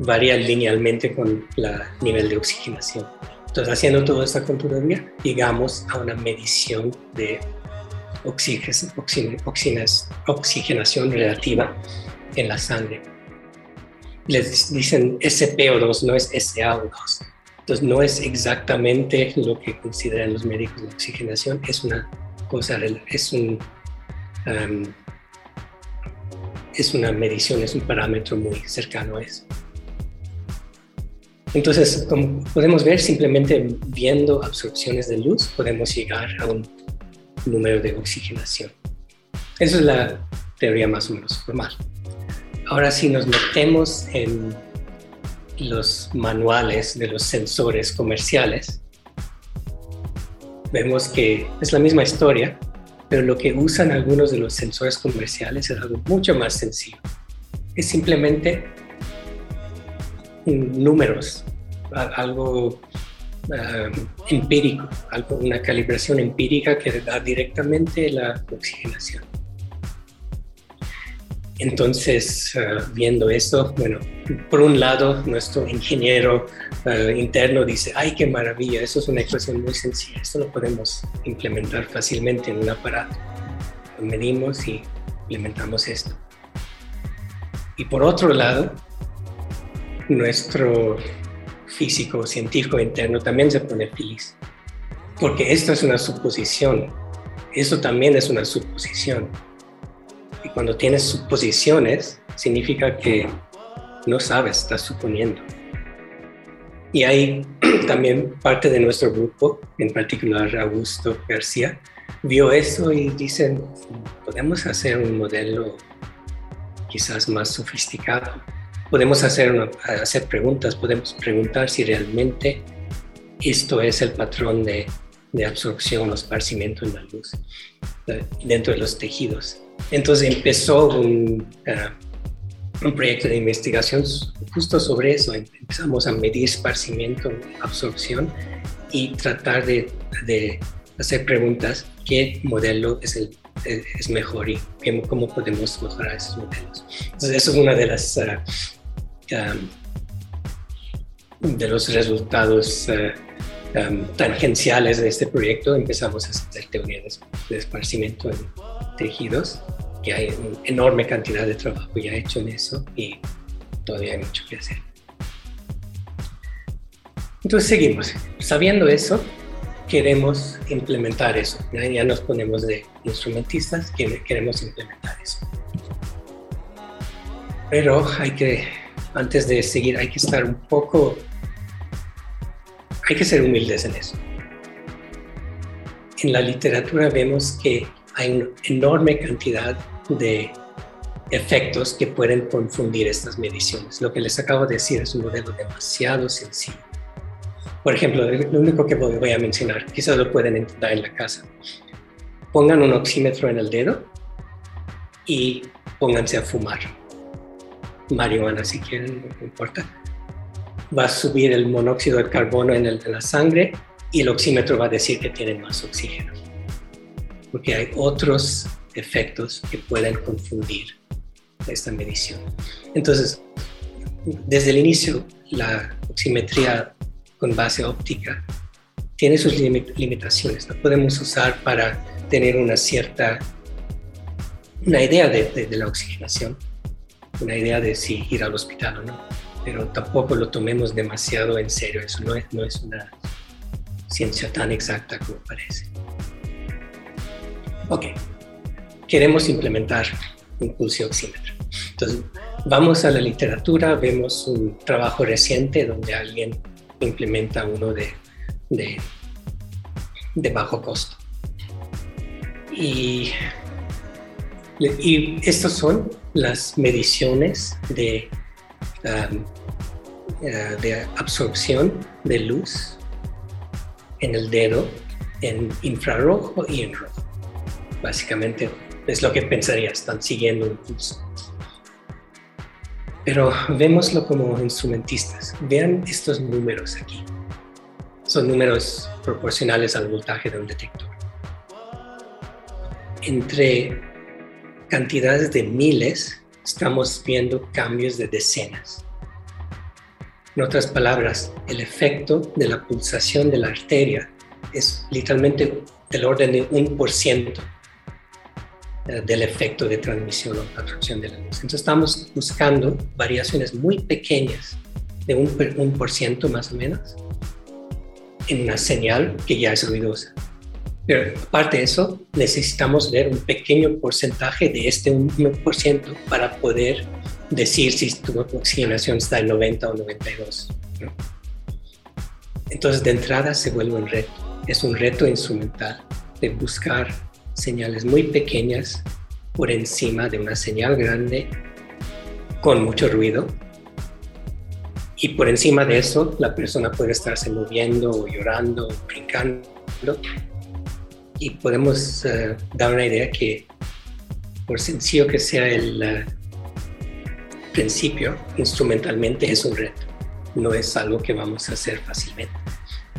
varía linealmente con el nivel de oxigenación. Entonces, haciendo toda esta contaduría, llegamos a una medición de oxigenación relativa en la sangre. Les dicen SPO2, no es SAO2. Entonces, no es exactamente lo que consideran los médicos la oxigenación, es una es es una medición, es un parámetro muy cercano a eso. Entonces, como podemos ver, simplemente viendo absorciones de luz podemos llegar a un número de oxigenación. Esa es la teoría más o menos formal. Ahora, si nos metemos en los manuales de los sensores comerciales, vemos que es la misma historia, pero lo que usan algunos de los sensores comerciales es algo mucho más sencillo. Es simplemente números, algo ah, empírico, algo, una calibración empírica que da directamente la oxigenación. Entonces, ah, viendo esto, bueno, por un lado, nuestro ingeniero ah, interno dice, ay, qué maravilla, eso es una ecuación muy sencilla, esto lo podemos implementar fácilmente en un aparato. Lo medimos y implementamos esto. Y por otro lado, nuestro físico, científico interno también se pone feliz, porque esto es una suposición, eso también es una suposición y cuando tienes suposiciones, significa que no sabes, estás suponiendo. Y ahí también parte de nuestro grupo, en particular Augusto García, vio eso y dicen, podemos hacer un modelo quizás más sofisticado. Podemos hacer, hacer preguntas, podemos preguntar si realmente esto es el patrón de, absorción o esparcimiento en la luz eh, dentro de los tejidos. Entonces empezó un, uh, un proyecto de investigación justo sobre eso. Empezamos a medir esparcimiento, absorción y tratar de, de hacer preguntas, ¿qué modelo es, el, es mejor y cómo podemos mejorar esos modelos? Entonces, eso es una de las... Uh, um, de los resultados uh, um, tangenciales de este proyecto empezamos a hacer teorías de esparcimiento en tejidos que hay una enorme cantidad de trabajo ya hecho en eso y todavía hay mucho que hacer. Entonces seguimos. Sabiendo eso, queremos implementar eso. Ya nos ponemos de instrumentistas, queremos implementar eso. Pero hay que, antes de seguir, hay que estar un poco, hay que ser humildes en eso. En la literatura vemos que hay una enorme cantidad de efectos que pueden confundir estas mediciones. Lo que les acabo de decir es un modelo demasiado sencillo. Por ejemplo, lo único que voy a mencionar, quizás lo pueden entender en la casa. Pongan un oxímetro en el dedo y pónganse a fumar. Marihuana si quieren, no importa. Va a subir el monóxido de carbono en, en la sangre y el oxímetro va a decir que tienen más oxígeno. Porque hay otros efectos que pueden confundir esta medición. Entonces, desde el inicio, la oximetría con base óptica tiene sus limitaciones. La podemos usar para tener una cierta, una idea de, la oxigenación, una idea de si ir al hospital o no, pero tampoco lo tomemos demasiado en serio. Eso no es, no es una ciencia tan exacta como parece. Ok, queremos implementar un pulso oxímetro. Entonces, vamos a la literatura, vemos un trabajo reciente donde alguien implementa uno de, de, bajo costo. Y, y estas son las mediciones de, um, uh, de absorción de luz en el dedo en infrarrojo y en rojo. Básicamente es lo que pensaría, están siguiendo un pulso. Pero vémoslo como instrumentistas. Vean estos números aquí. Son números proporcionales al voltaje de un detector. Entre cantidades de miles, estamos viendo cambios de decenas. En otras palabras, el efecto de la pulsación de la arteria es literalmente del orden de un por ciento del efecto de transmisión o atracción de la luz. Entonces estamos buscando variaciones muy pequeñas, de un, un por ciento más o menos, en una señal que ya es ruidosa. Pero aparte de eso, necesitamos ver un pequeño porcentaje de este 1% para poder decir si tu oxigenación está en 90 o 92. Entonces, de entrada se vuelve un reto. Es un reto instrumental de buscar señales muy pequeñas por encima de una señal grande con mucho ruido. Y por encima de eso, la persona puede estarse moviendo o llorando o brincando. Y podemos eh, dar una idea que, por sencillo que sea el eh, principio, instrumentalmente es un reto. No es algo que vamos a hacer fácilmente.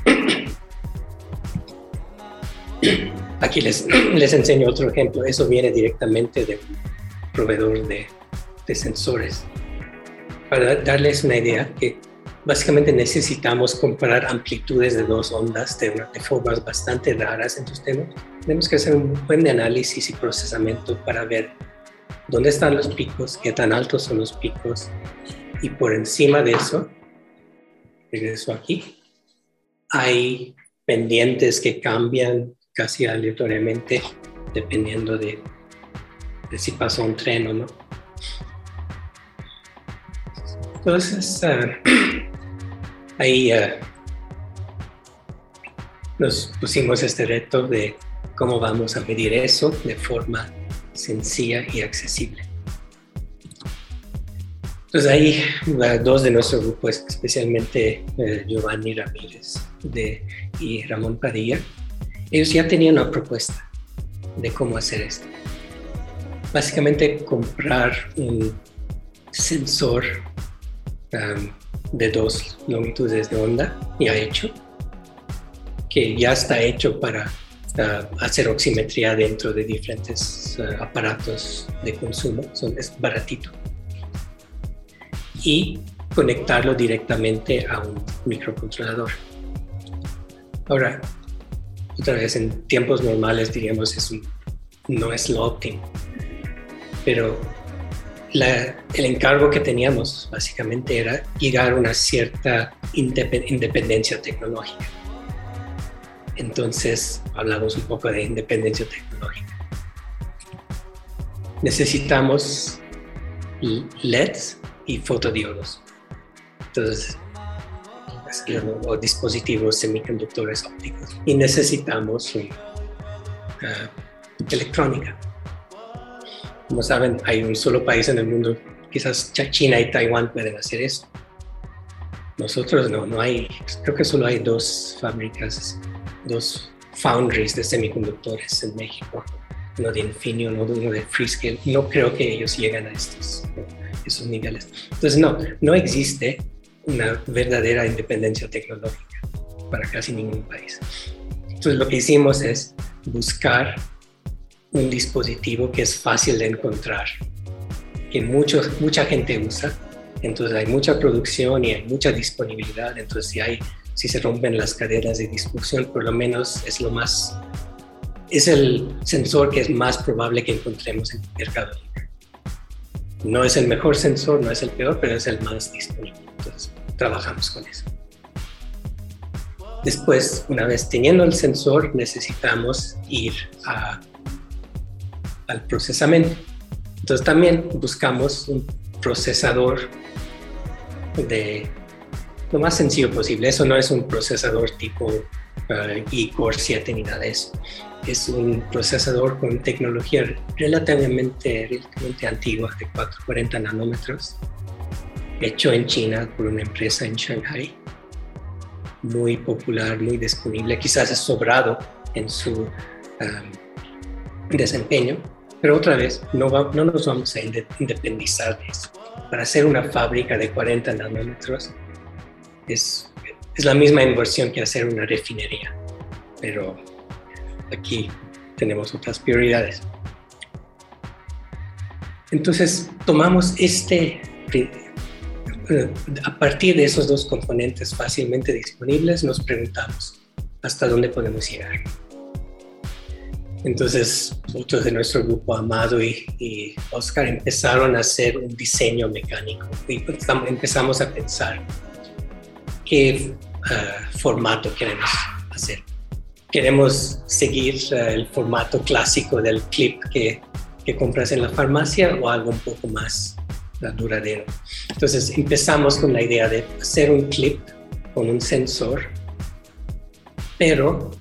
Aquí les, les enseño otro ejemplo. Eso viene directamente de un proveedor de, de sensores. Para darles una idea, que básicamente necesitamos comparar amplitudes de dos ondas de, de formas bastante raras. Entonces tenemos, tenemos que hacer un buen análisis y procesamiento para ver dónde están los picos, qué tan altos son los picos. Y por encima de eso, regreso aquí, hay pendientes que cambian casi aleatoriamente, dependiendo de, si pasa un tren o no. Entonces, ah, ahí uh, nos pusimos este reto de cómo vamos a medir eso de forma sencilla y accesible. Entonces ahí dos de nuestro grupo, especialmente eh, Giovanni Ramírez de, y Ramón Padilla, ellos ya tenían una propuesta de cómo hacer esto. Básicamente comprar un sensor um, de dos longitudes de onda ya hecho, que ya está hecho para uh, hacer oximetría dentro de diferentes uh, aparatos de consumo, Son, es baratito y conectarlo directamente a un microcontrolador. Ahora, otra vez en tiempos normales diríamos es no es lo óptimo, pero el encargo que teníamos básicamente era llegar a una cierta independencia tecnológica. Entonces hablamos un poco de independencia tecnológica. Necesitamos LEDs y fotodiodos. Entonces, o dispositivos semiconductores ópticos. Y necesitamos uh, electrónica. Como saben, hay un solo país en el mundo, quizás China y Taiwán pueden hacer eso. Nosotros no, no hay, creo que solo hay dos fábricas, dos foundries de semiconductores en México, uno de Infineon, uno de Freescale. No creo que ellos lleguen a estos esos niveles. Entonces, no, no existe una verdadera independencia tecnológica para casi ningún país. Entonces, lo que hicimos es buscar un dispositivo que es fácil de encontrar, que mucha gente usa, entonces hay mucha producción y hay mucha disponibilidad, entonces si, hay, si se rompen las cadenas de distribución, por lo menos es lo más, es el sensor que es más probable que encontremos en el mercado no es el mejor sensor, no es el peor, pero es el más disponible. Entonces, trabajamos con eso. Después, una vez teniendo el sensor, necesitamos ir al procesamiento. Entonces, también buscamos un procesador de lo más sencillo posible. Eso no es un procesador tipo uh, e-Core 7 ni nada de eso es un procesador con tecnología relativamente, relativamente antigua, de 440 nanómetros, hecho en China por una empresa en Shanghai, muy popular, muy disponible, quizás es sobrado en su um, desempeño, pero otra vez no, no nos vamos a independizar de eso. Para hacer una fábrica de 40 nanómetros es, es la misma inversión que hacer una refinería, pero aquí tenemos otras prioridades. Entonces, tomamos este, eh, a partir de esos dos componentes fácilmente disponibles, nos preguntamos hasta dónde podemos llegar. Entonces, muchos de nuestro grupo, Amado y, Oscar, empezaron a hacer un diseño mecánico y empezamos a pensar qué ah, formato queremos hacer queremos seguir eh, el formato clásico del clip que, que, compras en la farmacia o algo un poco más duradero. Entonces empezamos con la idea de hacer un clip con un sensor, pero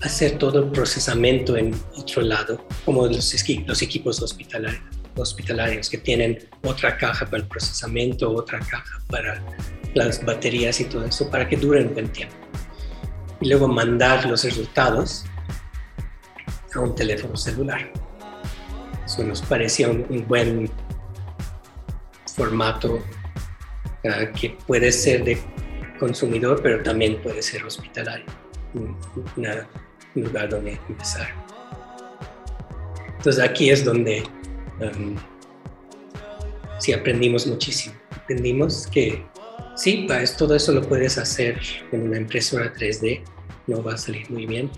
hacer todo el procesamiento en otro lado, como los, los equipos hospitalarios, que tienen otra caja para el procesamiento, otra caja para las baterías y todo eso, para que duren buen tiempo y luego mandar los resultados a un teléfono celular. Eso nos parecía un, buen formato ah, que puede ser de consumidor, pero también puede ser hospitalario, un, lugar donde empezar. Entonces aquí es donde um, sí aprendimos muchísimo. Aprendimos que Sí, pues, todo eso lo puedes hacer con una impresora 3D, no va a salir muy bien,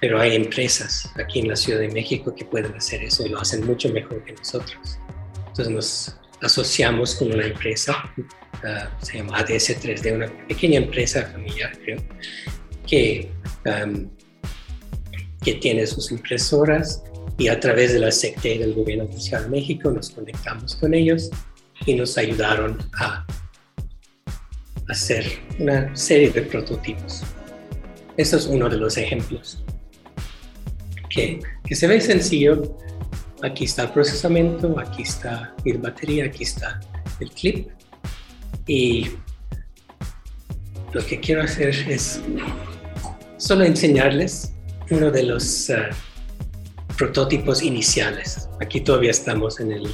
pero hay empresas aquí en la Ciudad de México que pueden hacer eso y lo hacen mucho mejor que nosotros. Entonces nos asociamos con una empresa, ah, se llama ADS 3D, una pequeña empresa familiar, creo, que, que tiene sus impresoras y a través de la SECTE del Gobierno Oficial de México nos conectamos con ellos y nos ayudaron a hacer una serie de prototipos. Esto es uno de los ejemplos. Que, que se ve sencillo. Aquí está el procesamiento, aquí está la batería, aquí está el clip. Y lo que quiero hacer es solo enseñarles uno de los uh, prototipos iniciales. Aquí todavía estamos en el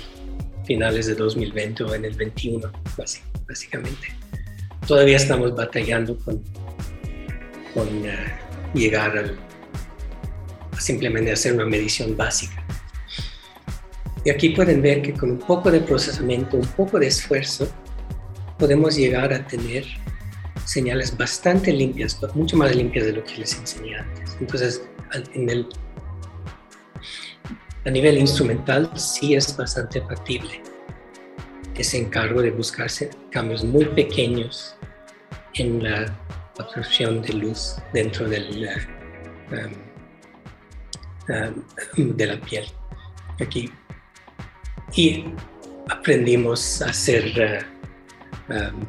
finales de 2020 o en el 21, básicamente. Todavía estamos batallando con, con uh, llegar al, a simplemente hacer una medición básica. Y aquí pueden ver que con un poco de procesamiento, un poco de esfuerzo, podemos llegar a tener señales bastante limpias, mucho más limpias de lo que les enseñé antes. Entonces, en el, a nivel instrumental sí es bastante factible ese encargo de buscarse cambios muy pequeños en la absorción de luz dentro del, de la piel. Aquí. Y aprendimos a hacer uh, um,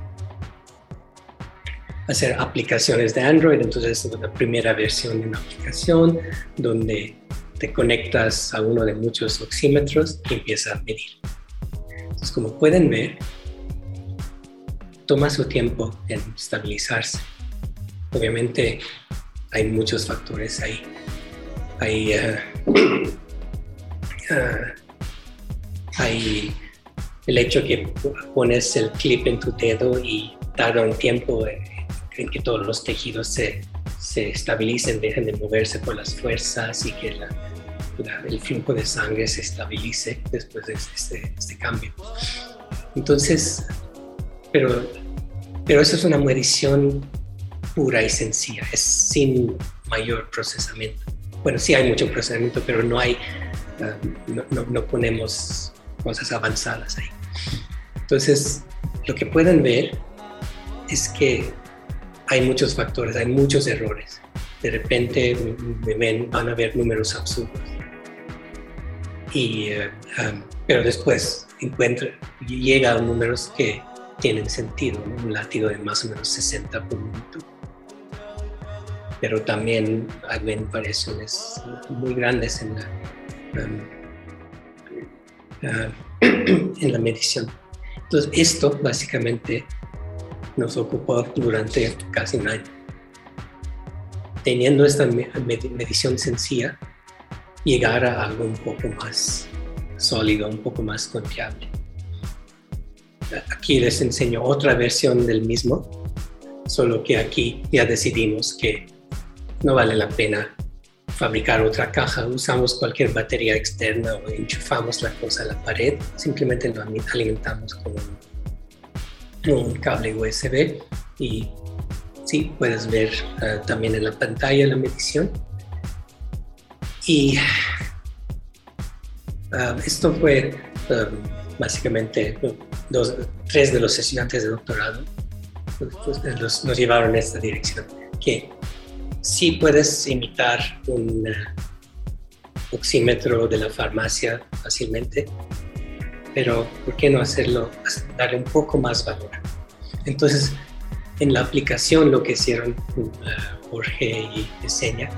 hacer aplicaciones de Android. Entonces es la primera versión de una aplicación donde te conectas a uno de muchos oxímetros y empieza a medir. Entonces, como pueden ver, toma su tiempo en estabilizarse. Obviamente hay muchos factores ahí. Hay, uh, uh, hay el hecho que pones el clip en tu dedo y tarda un tiempo en que todos los tejidos se, se estabilicen, dejen de moverse por las fuerzas y que el flujo de sangre se estabilice después de este, este, cambio. Entonces, pero, pero eso es una medición pura y sencilla, es sin mayor procesamiento. Bueno, sí hay mucho procesamiento, pero no hay, um, no, no ponemos cosas avanzadas ahí. Entonces, lo que pueden ver es que hay muchos factores, hay muchos errores. De repente me ven, van a ver números absurdos. Y, eh, pero después encuentra, llega a números que tienen sentido, un latido de más o menos 60 por minuto. Pero también hay variaciones muy grandes en la, en la medición. Entonces, esto básicamente nos ocupó durante casi un año. Teniendo esta medición sencilla, llegar a algo un poco más sólido, un poco más confiable. Aquí les enseño otra versión del mismo, solo que aquí ya decidimos que no vale la pena fabricar otra caja, usamos cualquier batería externa o enchufamos la cosa a la pared, simplemente lo alimentamos con un cable USB y sí, puedes ver eh, también en la pantalla la medición. Y ah, esto fue ah, básicamente tres de los estudiantes de doctorado pues, nos llevaron a esta dirección, sí puedes imitar un oxímetro de la farmacia fácilmente, pero ¿por qué no hacerlo, darle un poco más valor? Entonces, en la aplicación lo que hicieron uh, Jorge y Seña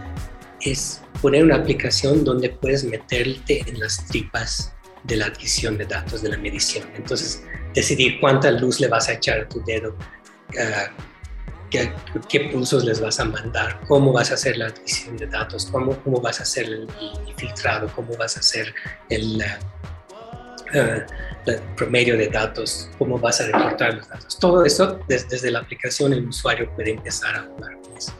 es poner una aplicación donde puedes meterte en las tripas de la adquisición de datos, de la medición. Entonces, decidir cuánta luz le vas a echar a tu dedo, uh, qué, pulsos les vas a mandar, cómo vas a hacer la adquisición de datos, cómo, cómo vas a hacer el, filtrado, cómo vas a hacer el, uh, el promedio de datos, cómo vas a reportar los datos. Todo eso desde, la aplicación el usuario puede empezar a jugar con eso.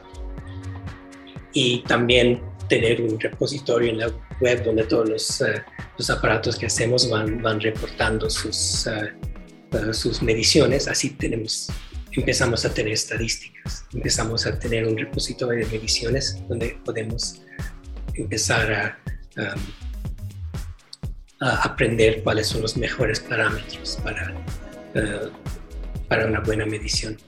Y también tener un repositorio en la web donde todos los, eh, los aparatos que hacemos van, van reportando sus, uh, sus mediciones. Así tenemos, empezamos a tener estadísticas, empezamos a tener un repositorio de mediciones donde podemos empezar a um, aprender cuáles son los mejores parámetros para, eh, para una buena medición.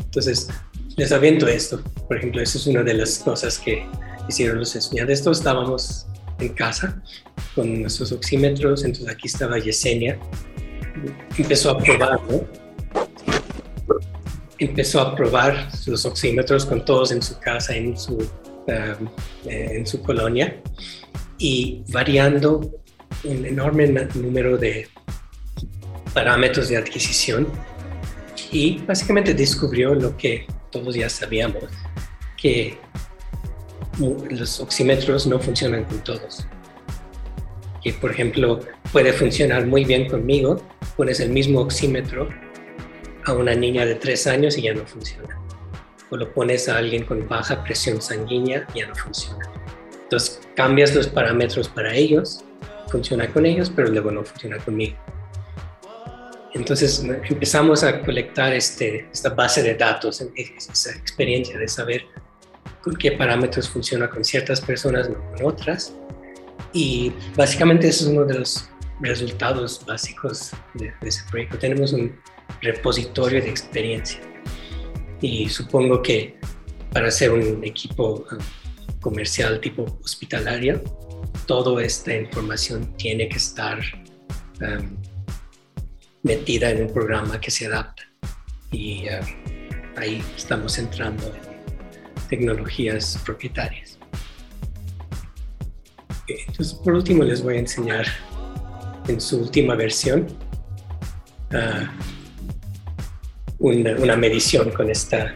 Entonces, les aviento esto. Por ejemplo, eso es una de las cosas que hicieron los estudiantes. Todos estábamos en casa con nuestros oxímetros, entonces aquí estaba Yesenia. Empezó a probar, empezó a probar los oxímetros con todos en su casa, en su, um, en su colonia, y variando un enorme número de parámetros de adquisición y básicamente descubrió lo que todos ya sabíamos, que los oxímetros no funcionan con todos. Que por ejemplo puede funcionar muy bien conmigo, pones el mismo oxímetro a una niña de tres años y ya no funciona. O lo pones a alguien con baja presión sanguínea y ya no funciona. Entonces cambias los parámetros para ellos, funciona con ellos, pero luego no funciona conmigo. Entonces empezamos a colectar este, esta base de datos, esa experiencia de saber con qué parámetros funciona con ciertas personas, no con otras. Y básicamente eso es uno de los resultados básicos de, de ese proyecto. Tenemos un repositorio de experiencia. Y supongo que para ser un equipo um, comercial tipo hospitalario, toda esta información tiene que estar um, metida en un programa que se adapta. Y uh, ahí estamos entrando en tecnologías propietarias. Entonces, por último, les voy a enseñar en su última versión uh, una, medición con esta,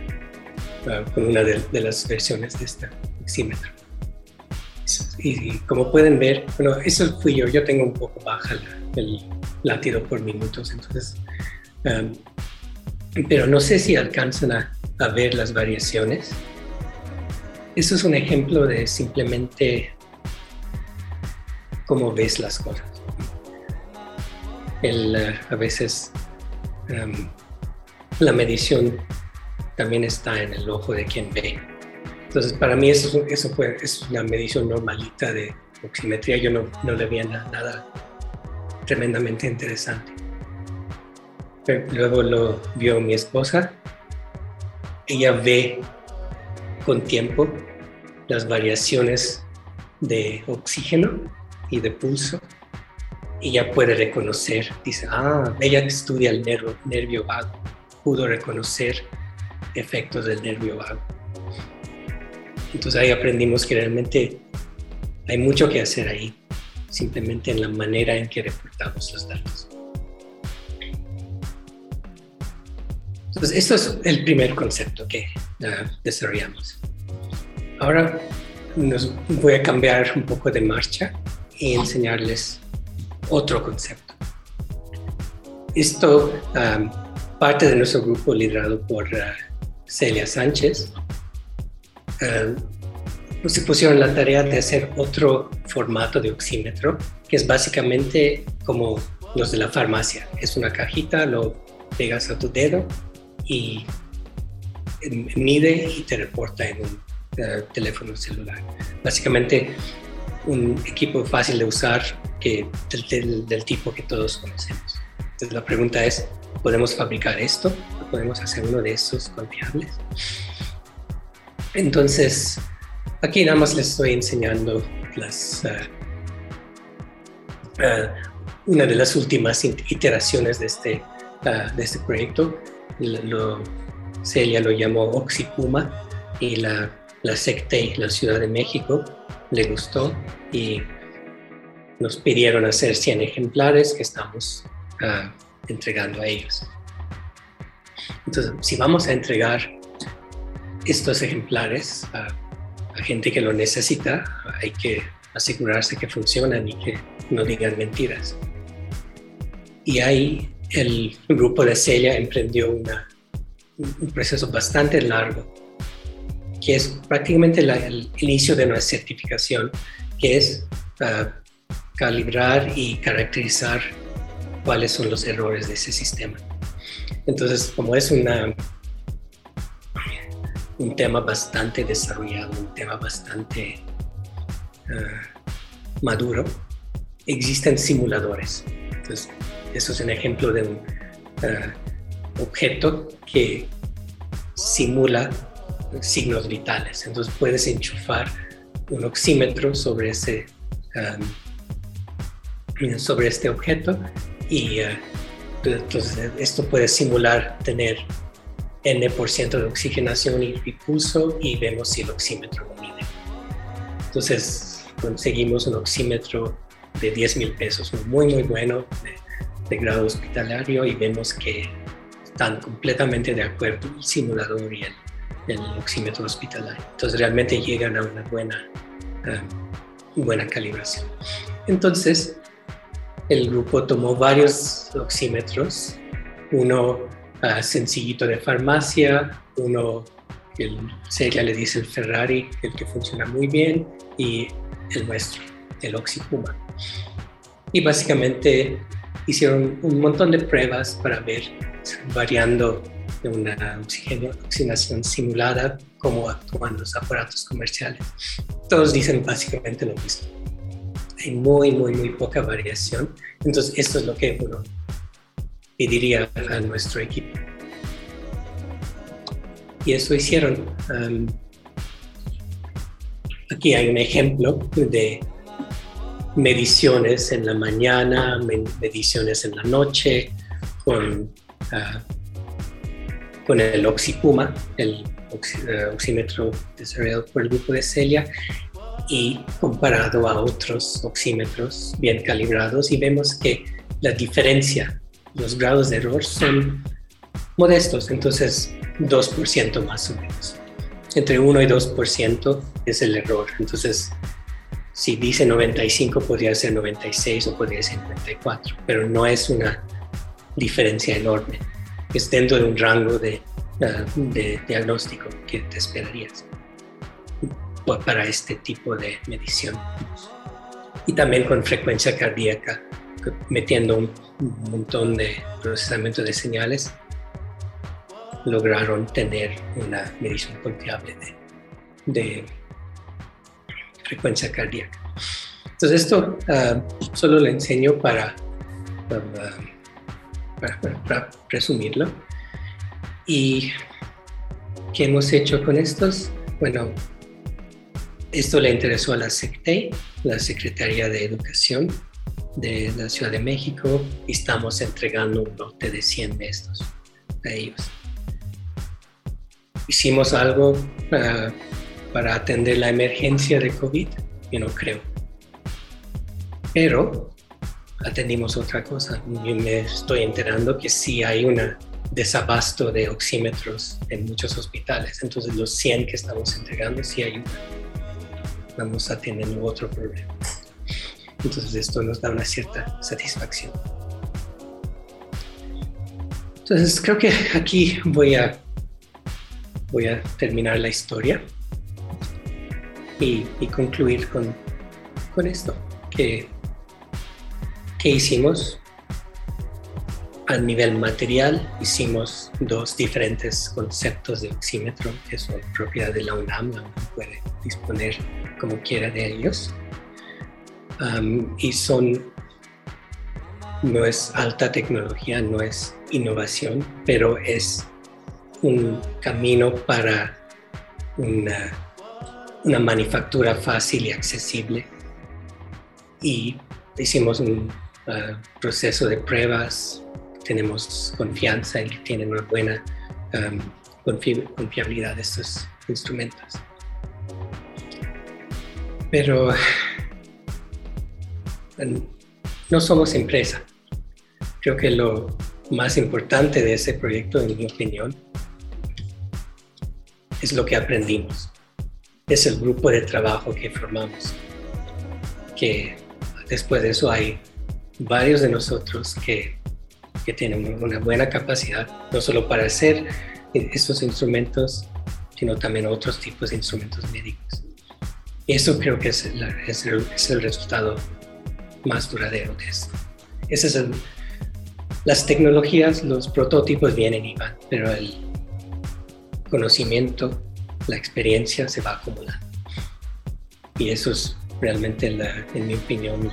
uh, con una de, las versiones de este oxímetro. Y, como pueden ver, bueno, eso fui yo, yo tengo un poco baja el latido por minutos, entonces, pero no sé si alcanzan a, ver las variaciones. Eso es un ejemplo de simplemente cómo ves las cosas. El, uh, a veces la medición también está en el ojo de quien ve. Entonces, para mí eso, fue, es una medición normalita de oximetría. Yo no, le veía nada, tremendamente interesante. luego lo vio mi esposa. Ella ve con tiempo las variaciones de oxígeno y de pulso y ya puede reconocer, dice, ah, ella estudia el nervio vago pudo reconocer efectos del nervio vago. Entonces ahí aprendimos que realmente hay mucho que hacer ahí, simplemente en la manera en que reportamos los datos. Entonces, esto es el primer concepto que uh, desarrollamos. Ahora nos voy a cambiar un poco de marcha y enseñarles otro concepto. Esto um, parte de nuestro grupo liderado por uh, Celia Sánchez, uh, se pusieron la tarea de hacer otro formato de oxímetro, que es básicamente como los de la farmacia. Es una cajita, lo pegas a tu dedo y mide y te reporta en un uh, teléfono celular. Básicamente un equipo fácil de usar que, del tipo que todos conocemos. Entonces la pregunta es, ¿podemos fabricar esto? ¿Podemos hacer uno de estos confiables? Entonces, aquí nada más les estoy enseñando uh, uh, una de las últimas iteraciones de este, uh, de este proyecto. Celia lo llamó Oxipuma y la, la SECTE, la Ciudad de México, le gustó y nos pidieron hacer 100 ejemplares que estamos entregando a ellos. Entonces, si vamos a entregar estos ejemplares a, gente que lo necesita, hay que asegurarse que funcionan y que no digan mentiras. Y ahí el grupo de Celia emprendió un proceso bastante largo, que es prácticamente el inicio de nuestra certificación, que es ah, calibrar y caracterizar cuáles son los errores de ese sistema. Entonces, como es una, un tema bastante desarrollado, un tema bastante ah, maduro, existen simuladores. Entonces, eso es un ejemplo de un ah, objeto que simula signos vitales. Entonces puedes enchufar un oxímetro sobre ese ah, sobre este objeto y eh, entonces esto puede simular tener N% de oxigenación y pulso y vemos si el oxímetro lo mide. Entonces conseguimos un oxímetro de 10 mil pesos, muy muy bueno de, grado hospitalario y vemos que están completamente de acuerdo el simulador y el, oxímetro hospitalario. Entonces realmente llegan a una buena, um, buena calibración. Entonces el grupo tomó varios oxímetros, uno uh, sencillito de farmacia, uno el seria le dice el Ferrari, el que funciona muy bien, y el nuestro, el Oxipuma. Y básicamente hicieron un montón de pruebas para ver, variando de una oxigenación simulada, cómo actúan los aparatos comerciales. Todos dicen básicamente lo mismo. Hay muy, muy, muy poca variación. Entonces, esto es lo que uno pediría a nuestro equipo. Y eso hicieron. aquí hay un ejemplo de mediciones en la mañana, mediciones en la noche, con, ah, con el Oxipuma, el eh, oxímetro desarrollado por el grupo de Celia, y comparado a otros oxímetros bien calibrados, y vemos que la diferencia, los grados de error son modestos, entonces 2% más o menos. Entre 1 y 2% es el error, entonces si dice 95 podría ser 96 o podría ser 94, pero no es una diferencia enorme. Es dentro de un rango de, de diagnóstico que te esperarías para este tipo de medición. Y también con frecuencia cardíaca, metiendo un, montón de procesamiento de señales, lograron tener una medición confiable de, de frecuencia cardíaca. Entonces esto ah, solo le enseño para, para, para, presumirlo. ¿Y qué hemos hecho con estos? Bueno, esto le interesó a la Secretaría de Educación de la Ciudad de México, y estamos entregando un lote de 100 de estos a ellos. Hicimos algo para atender la emergencia de COVID? Yo no creo. Pero atendimos otra cosa. Yo me estoy enterando que sí hay un desabasto de oxímetros en muchos hospitales. Entonces los 100 que estamos entregando sí ayudan. Vamos a tener otro problema. Entonces esto nos da una cierta satisfacción. Entonces creo que aquí voy a, voy a terminar la historia y, concluir con, con esto, que, que hicimos a nivel material hicimos dos diferentes conceptos de oxímetro que son propiedad de la UNAM, la UNAM puede disponer como quiera de ellos. y son, no es alta tecnología, no es innovación, pero es un camino para una una manufactura fácil y accesible. Y hicimos un uh, proceso de pruebas, tenemos confianza en que tienen una buena um, confiabilidad de estos instrumentos. Pero no somos empresa. Creo que lo más importante de ese proyecto, en mi opinión, es lo que aprendimos es el grupo de trabajo que formamos. Que después de eso hay varios de nosotros que, que tienen una buena capacidad, no solo para hacer estos instrumentos, sino también otros tipos de instrumentos médicos. Eso creo que es, el, es el, resultado más duradero de esto. Ese es las tecnologías, los prototipos vienen y van, pero el conocimiento la experiencia se va acumulando. Y eso es realmente, en mi opinión,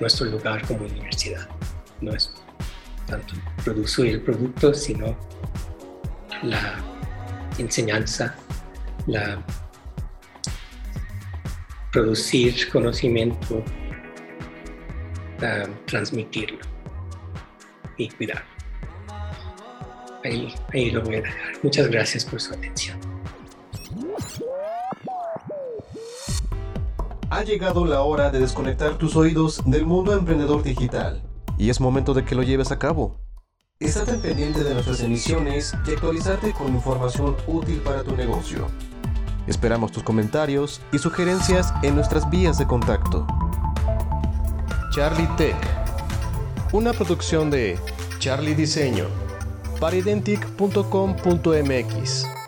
nuestro lugar como universidad. No es tanto producir el producto, sino la enseñanza, la producir conocimiento, transmitirlo y cuidarlo. ahí, ahí lo voy a dejar. Muchas gracias por su atención. Ha llegado la hora de desconectar tus oídos del mundo emprendedor digital y es momento de que lo lleves a cabo. Estate pendiente de nuestras emisiones y actualizarte con información útil para tu negocio. Esperamos tus comentarios y sugerencias en nuestras vías de contacto. Charlie Tech, una producción de Charlie Diseño para identic.com.mx.